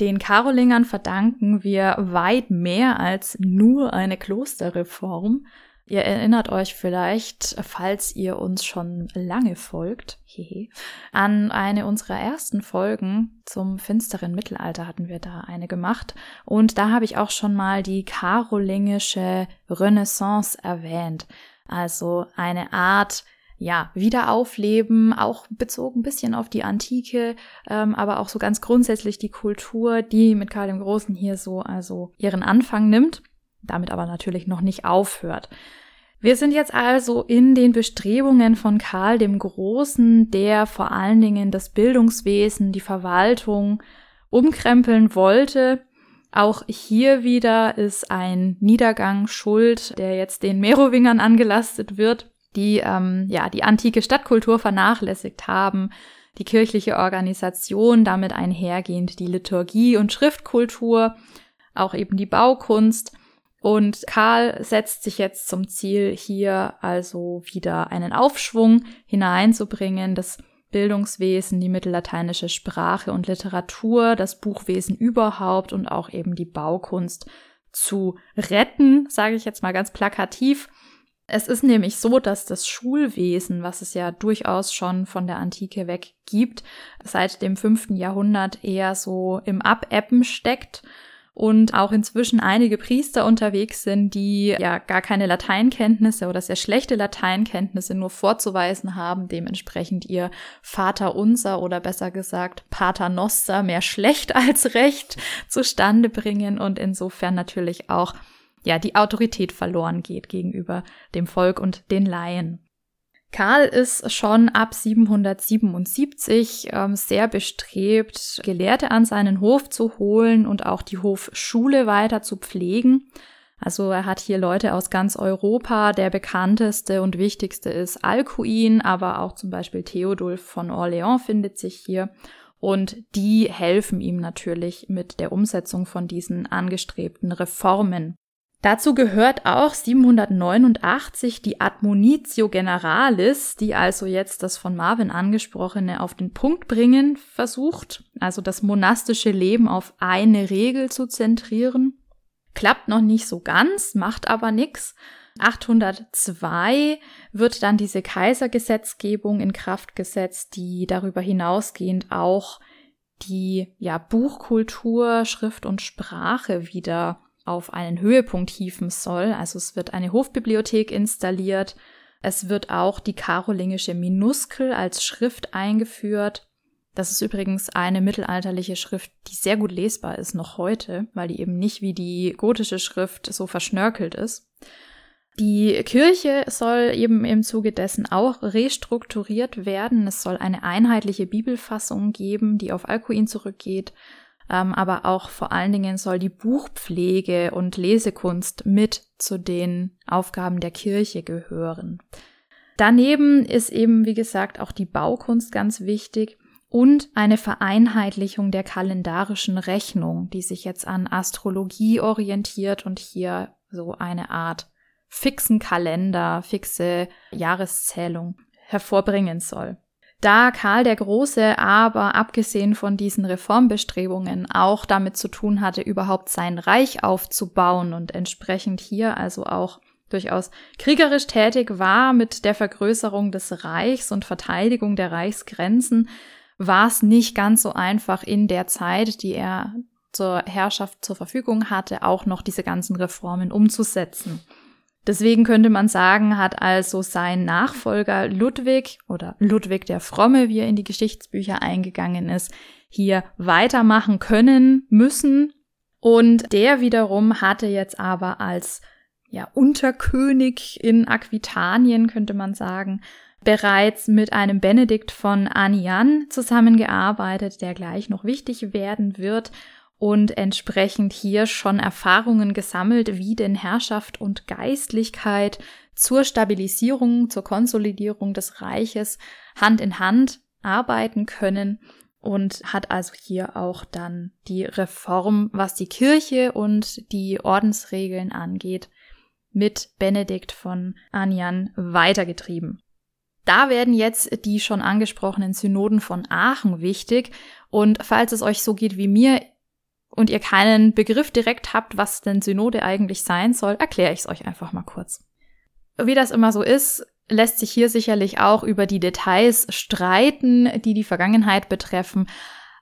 Den Karolingern verdanken wir weit mehr als nur eine Klosterreform. Ihr erinnert euch vielleicht, falls ihr uns schon lange folgt, hehe, an eine unserer ersten Folgen zum finsteren Mittelalter hatten wir da eine gemacht. Und da habe ich auch schon mal die karolingische Renaissance erwähnt. Also eine Art ja, wieder aufleben, auch bezogen ein bisschen auf die Antike, ähm, aber auch so ganz grundsätzlich die Kultur, die mit Karl dem Großen hier so also ihren Anfang nimmt, damit aber natürlich noch nicht aufhört. Wir sind jetzt also in den Bestrebungen von Karl dem Großen, der vor allen Dingen das Bildungswesen, die Verwaltung umkrempeln wollte. Auch hier wieder ist ein Niedergang schuld, der jetzt den Merowingern angelastet wird die ähm, ja die antike Stadtkultur vernachlässigt haben, die kirchliche Organisation, damit einhergehend die Liturgie und Schriftkultur, auch eben die Baukunst. Und Karl setzt sich jetzt zum Ziel, hier also wieder einen Aufschwung hineinzubringen, das Bildungswesen, die mittellateinische Sprache und Literatur, das Buchwesen überhaupt und auch eben die Baukunst zu retten, sage ich jetzt mal ganz plakativ. Es ist nämlich so, dass das Schulwesen, was es ja durchaus schon von der Antike weg gibt, seit dem fünften Jahrhundert eher so im Abebben steckt und auch inzwischen einige Priester unterwegs sind, die ja gar keine Lateinkenntnisse oder sehr schlechte Lateinkenntnisse nur vorzuweisen haben, dementsprechend ihr Vater unser oder besser gesagt Pater Noster mehr schlecht als recht zustande bringen und insofern natürlich auch ja, die Autorität verloren geht gegenüber dem Volk und den Laien. Karl ist schon ab 777 ähm, sehr bestrebt, Gelehrte an seinen Hof zu holen und auch die Hofschule weiter zu pflegen. Also er hat hier Leute aus ganz Europa. Der bekannteste und wichtigste ist Alcuin, aber auch zum Beispiel Theodulf von Orléans findet sich hier. Und die helfen ihm natürlich mit der Umsetzung von diesen angestrebten Reformen. Dazu gehört auch 789 die Admonitio Generalis, die also jetzt das von Marvin angesprochene auf den Punkt bringen versucht, also das monastische Leben auf eine Regel zu zentrieren. Klappt noch nicht so ganz, macht aber nix. 802 wird dann diese Kaisergesetzgebung in Kraft gesetzt, die darüber hinausgehend auch die ja Buchkultur, Schrift und Sprache wieder auf einen Höhepunkt hieven soll. Also es wird eine Hofbibliothek installiert. Es wird auch die karolingische Minuskel als Schrift eingeführt. Das ist übrigens eine mittelalterliche Schrift, die sehr gut lesbar ist noch heute, weil die eben nicht wie die gotische Schrift so verschnörkelt ist. Die Kirche soll eben im Zuge dessen auch restrukturiert werden. Es soll eine einheitliche Bibelfassung geben, die auf Alcuin zurückgeht aber auch vor allen Dingen soll die Buchpflege und Lesekunst mit zu den Aufgaben der Kirche gehören. Daneben ist eben, wie gesagt, auch die Baukunst ganz wichtig und eine Vereinheitlichung der kalendarischen Rechnung, die sich jetzt an Astrologie orientiert und hier so eine Art fixen Kalender, fixe Jahreszählung hervorbringen soll. Da Karl der Große aber abgesehen von diesen Reformbestrebungen auch damit zu tun hatte, überhaupt sein Reich aufzubauen und entsprechend hier also auch durchaus kriegerisch tätig war mit der Vergrößerung des Reichs und Verteidigung der Reichsgrenzen, war es nicht ganz so einfach in der Zeit, die er zur Herrschaft zur Verfügung hatte, auch noch diese ganzen Reformen umzusetzen. Deswegen könnte man sagen, hat also sein Nachfolger Ludwig oder Ludwig der Fromme, wie er in die Geschichtsbücher eingegangen ist, hier weitermachen können, müssen. Und der wiederum hatte jetzt aber als ja, Unterkönig in Aquitanien, könnte man sagen, bereits mit einem Benedikt von Anian zusammengearbeitet, der gleich noch wichtig werden wird und entsprechend hier schon Erfahrungen gesammelt, wie denn Herrschaft und Geistlichkeit zur Stabilisierung, zur Konsolidierung des Reiches Hand in Hand arbeiten können und hat also hier auch dann die Reform, was die Kirche und die Ordensregeln angeht, mit Benedikt von Anian weitergetrieben. Da werden jetzt die schon angesprochenen Synoden von Aachen wichtig. Und falls es euch so geht wie mir, und ihr keinen Begriff direkt habt, was denn Synode eigentlich sein soll, erkläre ich es euch einfach mal kurz. Wie das immer so ist, lässt sich hier sicherlich auch über die Details streiten, die die Vergangenheit betreffen.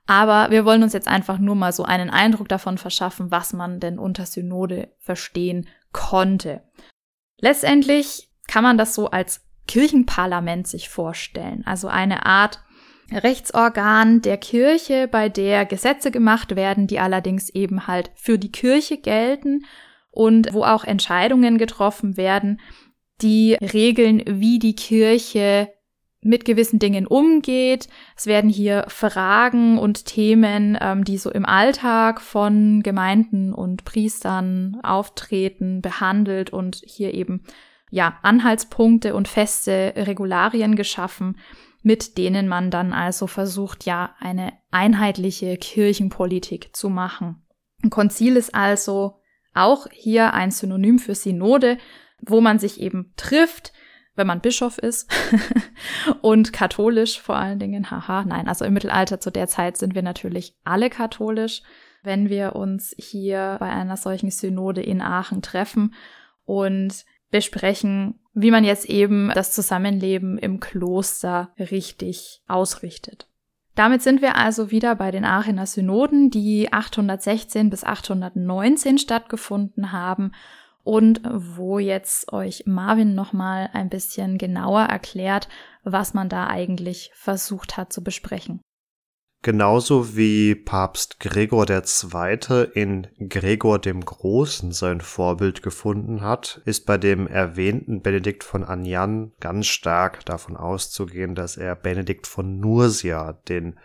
Aber wir wollen uns jetzt einfach nur mal so einen Eindruck davon verschaffen, was man denn unter Synode verstehen konnte. Letztendlich kann man das so als Kirchenparlament sich vorstellen, also eine Art Rechtsorgan der Kirche, bei der Gesetze gemacht werden, die allerdings eben halt für die Kirche gelten und wo auch Entscheidungen getroffen werden, die regeln, wie die Kirche mit gewissen Dingen umgeht. Es werden hier Fragen und Themen, ähm, die so im Alltag von Gemeinden und Priestern auftreten, behandelt und hier eben ja Anhaltspunkte und feste Regularien geschaffen, mit denen man dann also versucht, ja, eine einheitliche Kirchenpolitik zu machen. Ein Konzil ist also auch hier ein Synonym für Synode, wo man sich eben trifft, wenn man Bischof ist und katholisch vor allen Dingen. Haha, nein, also im Mittelalter zu der Zeit sind wir natürlich alle katholisch, wenn wir uns hier bei einer solchen Synode in Aachen treffen und besprechen, wie man jetzt eben das Zusammenleben im Kloster richtig ausrichtet. Damit sind wir also wieder bei den Aachener Synoden, die 816 bis 819 stattgefunden haben und wo jetzt euch Marvin nochmal ein bisschen genauer erklärt, was man da eigentlich versucht hat zu besprechen. Genauso wie Papst Gregor II. in Gregor dem Großen sein Vorbild gefunden hat, ist bei dem erwähnten Benedikt von Anjan ganz stark davon auszugehen, dass er Benedikt von Nursia, den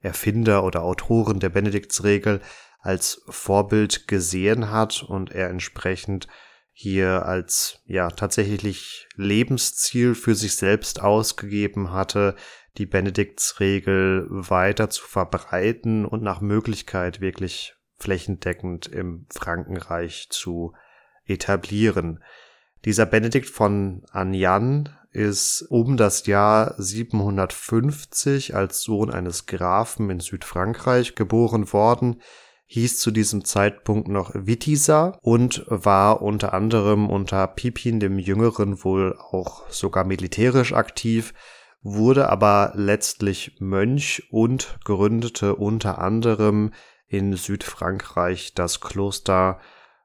Erfinder oder Autoren der Benediktsregel, als Vorbild gesehen hat und er entsprechend hier als ja tatsächlich Lebensziel für sich selbst ausgegeben hatte, die Benediktsregel weiter zu verbreiten und nach Möglichkeit wirklich flächendeckend im Frankenreich zu etablieren. Dieser Benedikt von Anjan ist um das Jahr 750 als Sohn eines Grafen in Südfrankreich geboren worden, hieß zu diesem Zeitpunkt noch Witisa und war unter anderem unter Pipin dem Jüngeren wohl auch sogar militärisch aktiv, wurde aber letztlich Mönch und gründete unter anderem in Südfrankreich das Kloster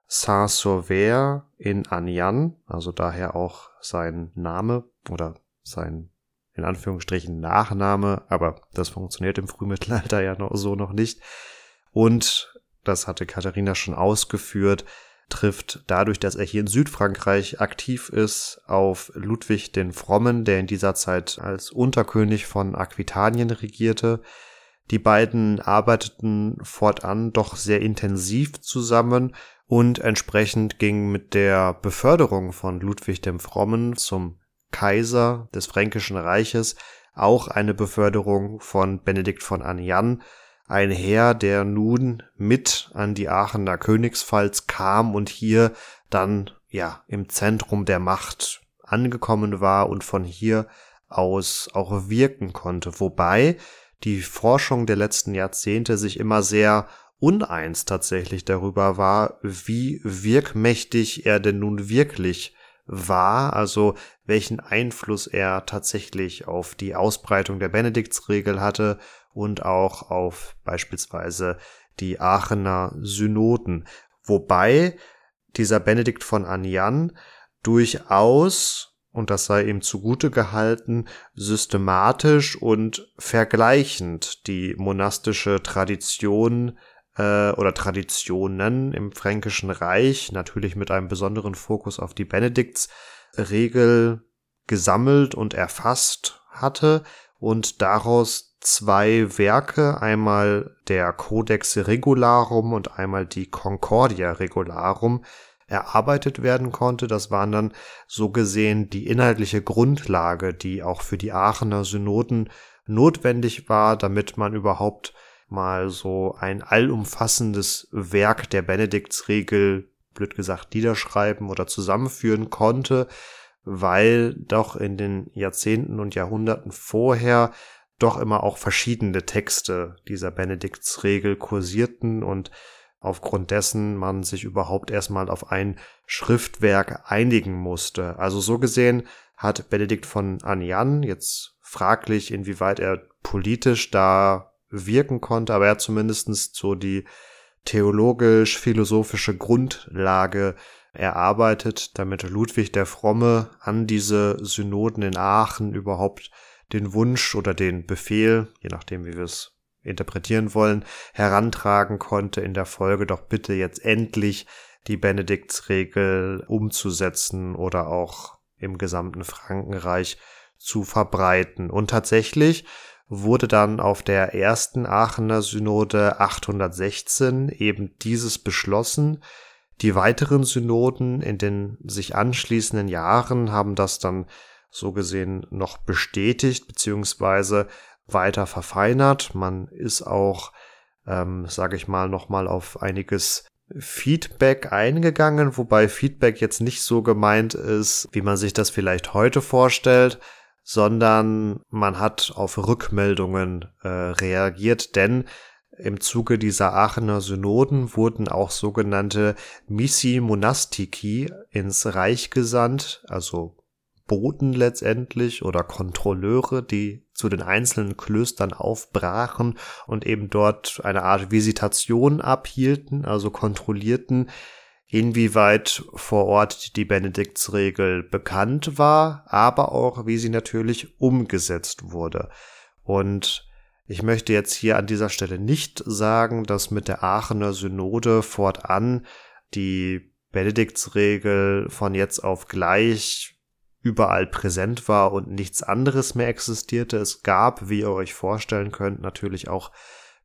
Saint-Sauveur in Anian, also daher auch sein Name oder sein in Anführungsstrichen Nachname, aber das funktioniert im Frühmittelalter ja noch so noch nicht. Und das hatte Katharina schon ausgeführt, trifft dadurch, dass er hier in Südfrankreich aktiv ist, auf Ludwig den Frommen, der in dieser Zeit als Unterkönig von Aquitanien regierte. Die beiden arbeiteten fortan doch sehr intensiv zusammen und entsprechend ging mit der Beförderung von Ludwig dem Frommen zum Kaiser des Fränkischen Reiches auch eine Beförderung von Benedikt von Anjan einher, der nun mit an die Aachener Königspfalz kam und hier dann ja im Zentrum der Macht angekommen war und von hier aus auch wirken konnte, wobei die Forschung der letzten Jahrzehnte sich immer sehr uneins tatsächlich darüber war, wie wirkmächtig er denn nun wirklich war, also welchen Einfluss er tatsächlich auf die Ausbreitung der Benediktsregel hatte und auch auf beispielsweise die Aachener Synoden, wobei dieser Benedikt von Anian durchaus und das sei ihm zugute gehalten, systematisch und vergleichend die monastische Tradition äh, oder Traditionen im Fränkischen Reich, natürlich mit einem besonderen Fokus auf die Benediktsregel gesammelt und erfasst hatte und daraus zwei Werke, einmal der Codex Regularum und einmal die Concordia Regularum, erarbeitet werden konnte. Das waren dann so gesehen die inhaltliche Grundlage, die auch für die Aachener Synoden notwendig war, damit man überhaupt mal so ein allumfassendes Werk der Benediktsregel, blöd gesagt, niederschreiben oder zusammenführen konnte, weil doch in den Jahrzehnten und Jahrhunderten vorher doch immer auch verschiedene Texte dieser Benediktsregel kursierten und aufgrund dessen man sich überhaupt erstmal auf ein Schriftwerk einigen musste. Also so gesehen hat Benedikt von Anian jetzt fraglich, inwieweit er politisch da wirken konnte, aber er hat zumindest so die theologisch-philosophische Grundlage erarbeitet, damit Ludwig der Fromme an diese Synoden in Aachen überhaupt den Wunsch oder den Befehl, je nachdem wie wir es interpretieren wollen, herantragen konnte, in der Folge doch bitte jetzt endlich die Benediktsregel umzusetzen oder auch im gesamten Frankenreich zu verbreiten. Und tatsächlich wurde dann auf der ersten Aachener Synode 816 eben dieses beschlossen. Die weiteren Synoden in den sich anschließenden Jahren haben das dann so gesehen noch bestätigt, beziehungsweise weiter verfeinert. Man ist auch, ähm, sage ich mal, nochmal auf einiges Feedback eingegangen, wobei Feedback jetzt nicht so gemeint ist, wie man sich das vielleicht heute vorstellt, sondern man hat auf Rückmeldungen äh, reagiert, denn im Zuge dieser Aachener Synoden wurden auch sogenannte Missi Monastici ins Reich gesandt, also Boten letztendlich oder Kontrolleure, die zu den einzelnen Klöstern aufbrachen und eben dort eine Art Visitation abhielten, also kontrollierten, inwieweit vor Ort die Benediktsregel bekannt war, aber auch wie sie natürlich umgesetzt wurde. Und ich möchte jetzt hier an dieser Stelle nicht sagen, dass mit der Aachener Synode fortan die Benediktsregel von jetzt auf gleich überall präsent war und nichts anderes mehr existierte. Es gab, wie ihr euch vorstellen könnt, natürlich auch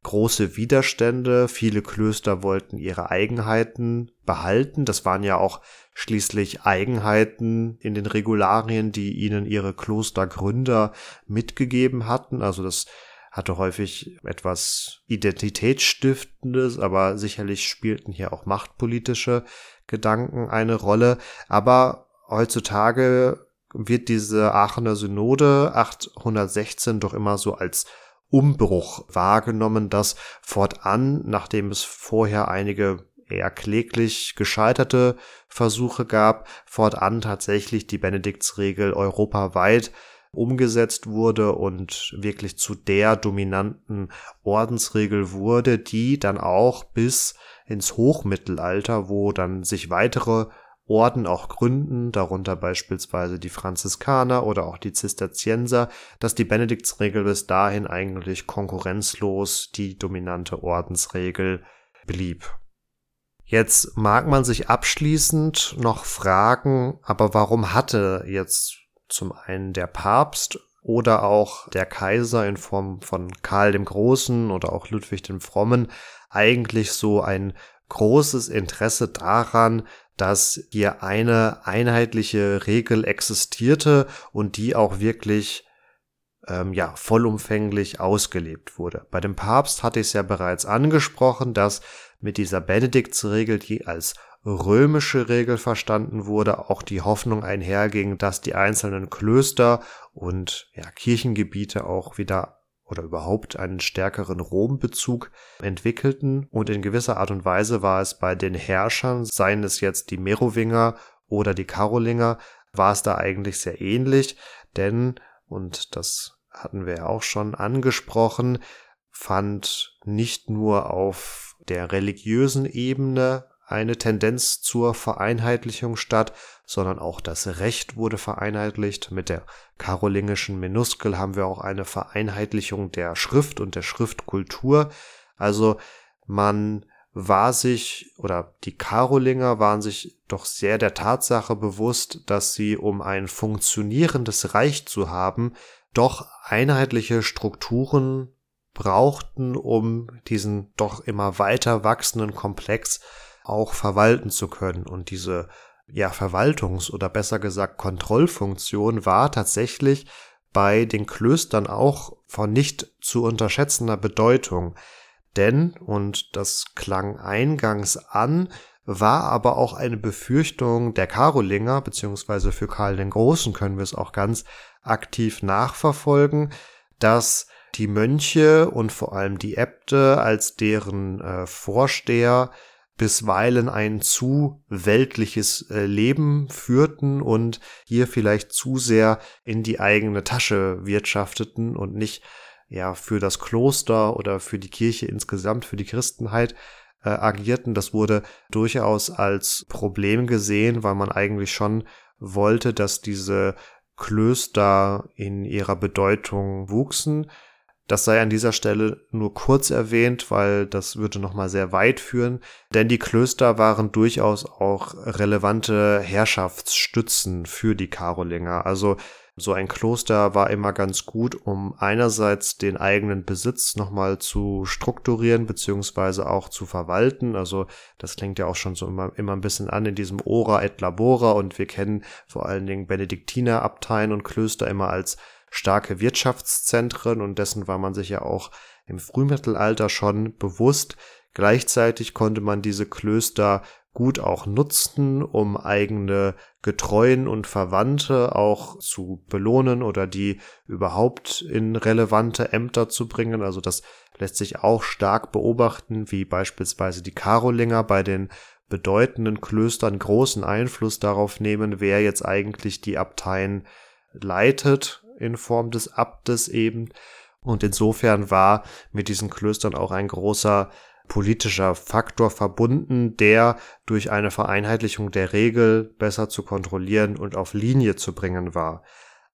große Widerstände. Viele Klöster wollten ihre Eigenheiten behalten. Das waren ja auch schließlich Eigenheiten in den Regularien, die ihnen ihre Klostergründer mitgegeben hatten. Also das hatte häufig etwas Identitätsstiftendes, aber sicherlich spielten hier auch machtpolitische Gedanken eine Rolle. Aber heutzutage wird diese Aachener Synode 816 doch immer so als Umbruch wahrgenommen, dass fortan, nachdem es vorher einige eher kläglich gescheiterte Versuche gab, fortan tatsächlich die Benediktsregel europaweit umgesetzt wurde und wirklich zu der dominanten Ordensregel wurde, die dann auch bis ins Hochmittelalter, wo dann sich weitere Orden auch gründen, darunter beispielsweise die Franziskaner oder auch die Zisterzienser, dass die Benediktsregel bis dahin eigentlich konkurrenzlos die dominante Ordensregel blieb. Jetzt mag man sich abschließend noch fragen, aber warum hatte jetzt zum einen der Papst oder auch der Kaiser in Form von Karl dem Großen oder auch Ludwig dem Frommen eigentlich so ein großes Interesse daran, dass hier eine einheitliche Regel existierte und die auch wirklich ähm, ja vollumfänglich ausgelebt wurde. Bei dem Papst hatte ich es ja bereits angesprochen, dass mit dieser Benediktsregel, die als römische Regel verstanden wurde, auch die Hoffnung einherging, dass die einzelnen Klöster und ja, Kirchengebiete auch wieder oder überhaupt einen stärkeren Rom-Bezug entwickelten. Und in gewisser Art und Weise war es bei den Herrschern, seien es jetzt die Merowinger oder die Karolinger, war es da eigentlich sehr ähnlich, denn, und das hatten wir ja auch schon angesprochen, fand nicht nur auf der religiösen Ebene eine Tendenz zur Vereinheitlichung statt, sondern auch das Recht wurde vereinheitlicht. Mit der karolingischen Minuskel haben wir auch eine Vereinheitlichung der Schrift und der Schriftkultur. Also man war sich oder die Karolinger waren sich doch sehr der Tatsache bewusst, dass sie, um ein funktionierendes Reich zu haben, doch einheitliche Strukturen brauchten, um diesen doch immer weiter wachsenden Komplex auch verwalten zu können. Und diese ja, Verwaltungs- oder besser gesagt Kontrollfunktion war tatsächlich bei den Klöstern auch von nicht zu unterschätzender Bedeutung. Denn, und das klang eingangs an, war aber auch eine Befürchtung der Karolinger, beziehungsweise für Karl den Großen können wir es auch ganz aktiv nachverfolgen, dass die Mönche und vor allem die Äbte als deren äh, Vorsteher bisweilen ein zu weltliches äh, Leben führten und hier vielleicht zu sehr in die eigene Tasche wirtschafteten und nicht ja für das Kloster oder für die Kirche insgesamt, für die Christenheit äh, agierten. Das wurde durchaus als Problem gesehen, weil man eigentlich schon wollte, dass diese Klöster in ihrer Bedeutung wuchsen. Das sei an dieser Stelle nur kurz erwähnt, weil das würde nochmal sehr weit führen, denn die Klöster waren durchaus auch relevante Herrschaftsstützen für die Karolinger. Also so ein Kloster war immer ganz gut, um einerseits den eigenen Besitz nochmal zu strukturieren beziehungsweise auch zu verwalten. Also das klingt ja auch schon so immer, immer ein bisschen an in diesem Ora et Labora und wir kennen vor allen Dingen Benediktinerabteien und Klöster immer als starke Wirtschaftszentren und dessen war man sich ja auch im Frühmittelalter schon bewusst. Gleichzeitig konnte man diese Klöster gut auch nutzen, um eigene Getreuen und Verwandte auch zu belohnen oder die überhaupt in relevante Ämter zu bringen. Also das lässt sich auch stark beobachten, wie beispielsweise die Karolinger bei den bedeutenden Klöstern großen Einfluss darauf nehmen, wer jetzt eigentlich die Abteien leitet in Form des Abtes eben. Und insofern war mit diesen Klöstern auch ein großer politischer Faktor verbunden, der durch eine Vereinheitlichung der Regel besser zu kontrollieren und auf Linie zu bringen war.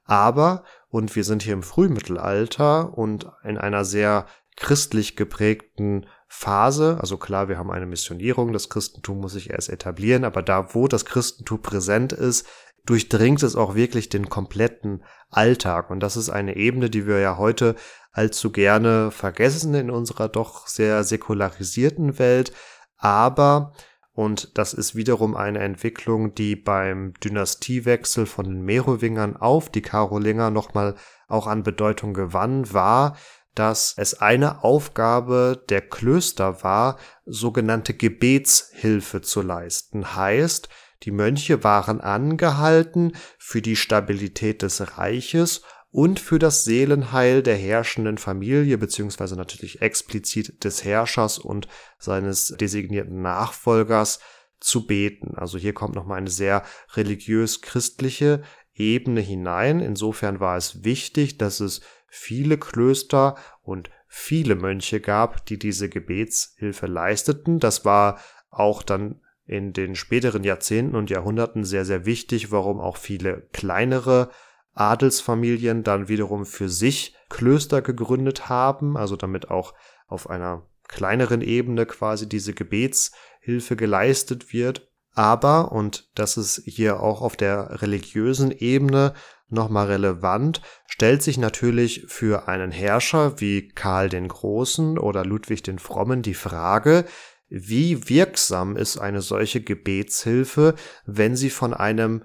Aber, und wir sind hier im Frühmittelalter und in einer sehr christlich geprägten Phase, also klar, wir haben eine Missionierung, das Christentum muss sich erst etablieren, aber da, wo das Christentum präsent ist, durchdringt es auch wirklich den kompletten Alltag. Und das ist eine Ebene, die wir ja heute allzu gerne vergessen in unserer doch sehr säkularisierten Welt. Aber, und das ist wiederum eine Entwicklung, die beim Dynastiewechsel von den Merowingern auf die Karolinger nochmal auch an Bedeutung gewann, war, dass es eine Aufgabe der Klöster war, sogenannte Gebetshilfe zu leisten. Heißt, die Mönche waren angehalten, für die Stabilität des Reiches und für das Seelenheil der herrschenden Familie, beziehungsweise natürlich explizit des Herrschers und seines designierten Nachfolgers zu beten. Also hier kommt nochmal eine sehr religiös-christliche Ebene hinein. Insofern war es wichtig, dass es viele Klöster und viele Mönche gab, die diese Gebetshilfe leisteten. Das war auch dann in den späteren Jahrzehnten und Jahrhunderten sehr, sehr wichtig, warum auch viele kleinere Adelsfamilien dann wiederum für sich Klöster gegründet haben, also damit auch auf einer kleineren Ebene quasi diese Gebetshilfe geleistet wird. Aber, und das ist hier auch auf der religiösen Ebene nochmal relevant, stellt sich natürlich für einen Herrscher wie Karl den Großen oder Ludwig den Frommen die Frage, wie wirksam ist eine solche Gebetshilfe, wenn sie von einem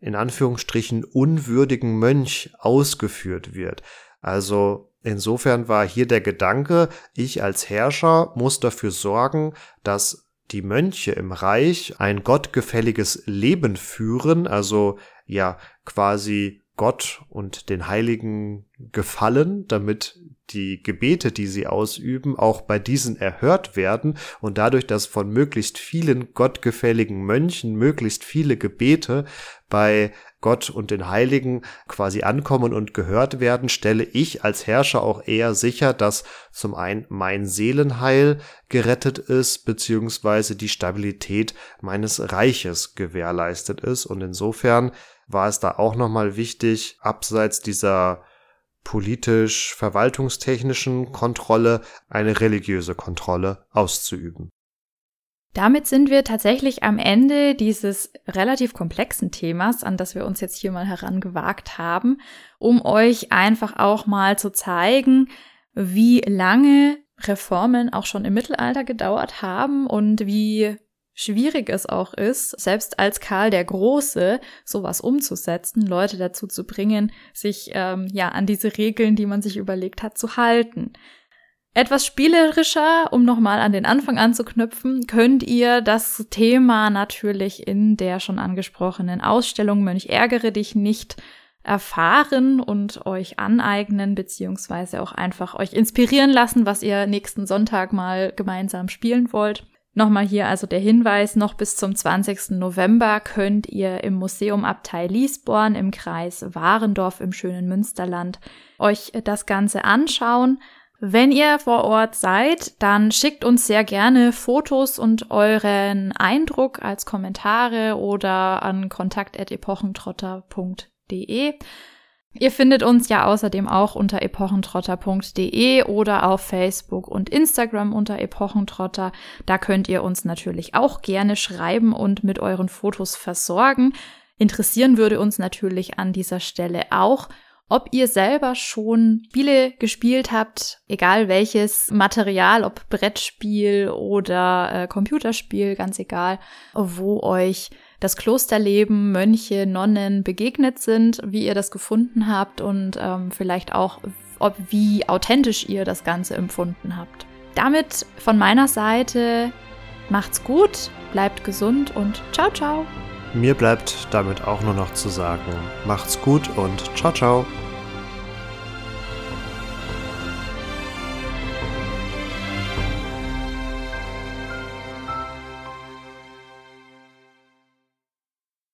in Anführungsstrichen unwürdigen Mönch ausgeführt wird. Also insofern war hier der Gedanke, ich als Herrscher muss dafür sorgen, dass die Mönche im Reich ein gottgefälliges Leben führen, also ja quasi Gott und den Heiligen gefallen, damit die Gebete, die sie ausüben, auch bei diesen erhört werden und dadurch, dass von möglichst vielen gottgefälligen Mönchen möglichst viele Gebete bei Gott und den Heiligen quasi ankommen und gehört werden, stelle ich als Herrscher auch eher sicher, dass zum einen mein Seelenheil gerettet ist, beziehungsweise die Stabilität meines Reiches gewährleistet ist. Und insofern war es da auch nochmal wichtig, abseits dieser politisch verwaltungstechnischen Kontrolle eine religiöse Kontrolle auszuüben. Damit sind wir tatsächlich am Ende dieses relativ komplexen Themas, an das wir uns jetzt hier mal herangewagt haben, um euch einfach auch mal zu zeigen, wie lange Reformen auch schon im Mittelalter gedauert haben und wie schwierig es auch ist, selbst als Karl der Große sowas umzusetzen, Leute dazu zu bringen, sich ähm, ja an diese Regeln, die man sich überlegt hat, zu halten. Etwas spielerischer, um nochmal an den Anfang anzuknüpfen, könnt ihr das Thema natürlich in der schon angesprochenen Ausstellung Mönch ärgere dich nicht erfahren und euch aneignen, beziehungsweise auch einfach euch inspirieren lassen, was ihr nächsten Sonntag mal gemeinsam spielen wollt. Nochmal hier also der Hinweis, noch bis zum 20. November könnt ihr im Museum Abtei Liesborn im Kreis Warendorf im schönen Münsterland euch das Ganze anschauen. Wenn ihr vor Ort seid, dann schickt uns sehr gerne Fotos und euren Eindruck als Kommentare oder an kontakt.epochentrotter.de. Ihr findet uns ja außerdem auch unter epochentrotter.de oder auf Facebook und Instagram unter Epochentrotter. Da könnt ihr uns natürlich auch gerne schreiben und mit euren Fotos versorgen. Interessieren würde uns natürlich an dieser Stelle auch, ob ihr selber schon Spiele gespielt habt, egal welches Material, ob Brettspiel oder äh, Computerspiel, ganz egal, wo euch das Klosterleben, Mönche, Nonnen begegnet sind, wie ihr das gefunden habt und ähm, vielleicht auch, ob wie authentisch ihr das Ganze empfunden habt. Damit von meiner Seite macht's gut, bleibt gesund und ciao, ciao. Mir bleibt damit auch nur noch zu sagen, macht's gut und ciao, ciao.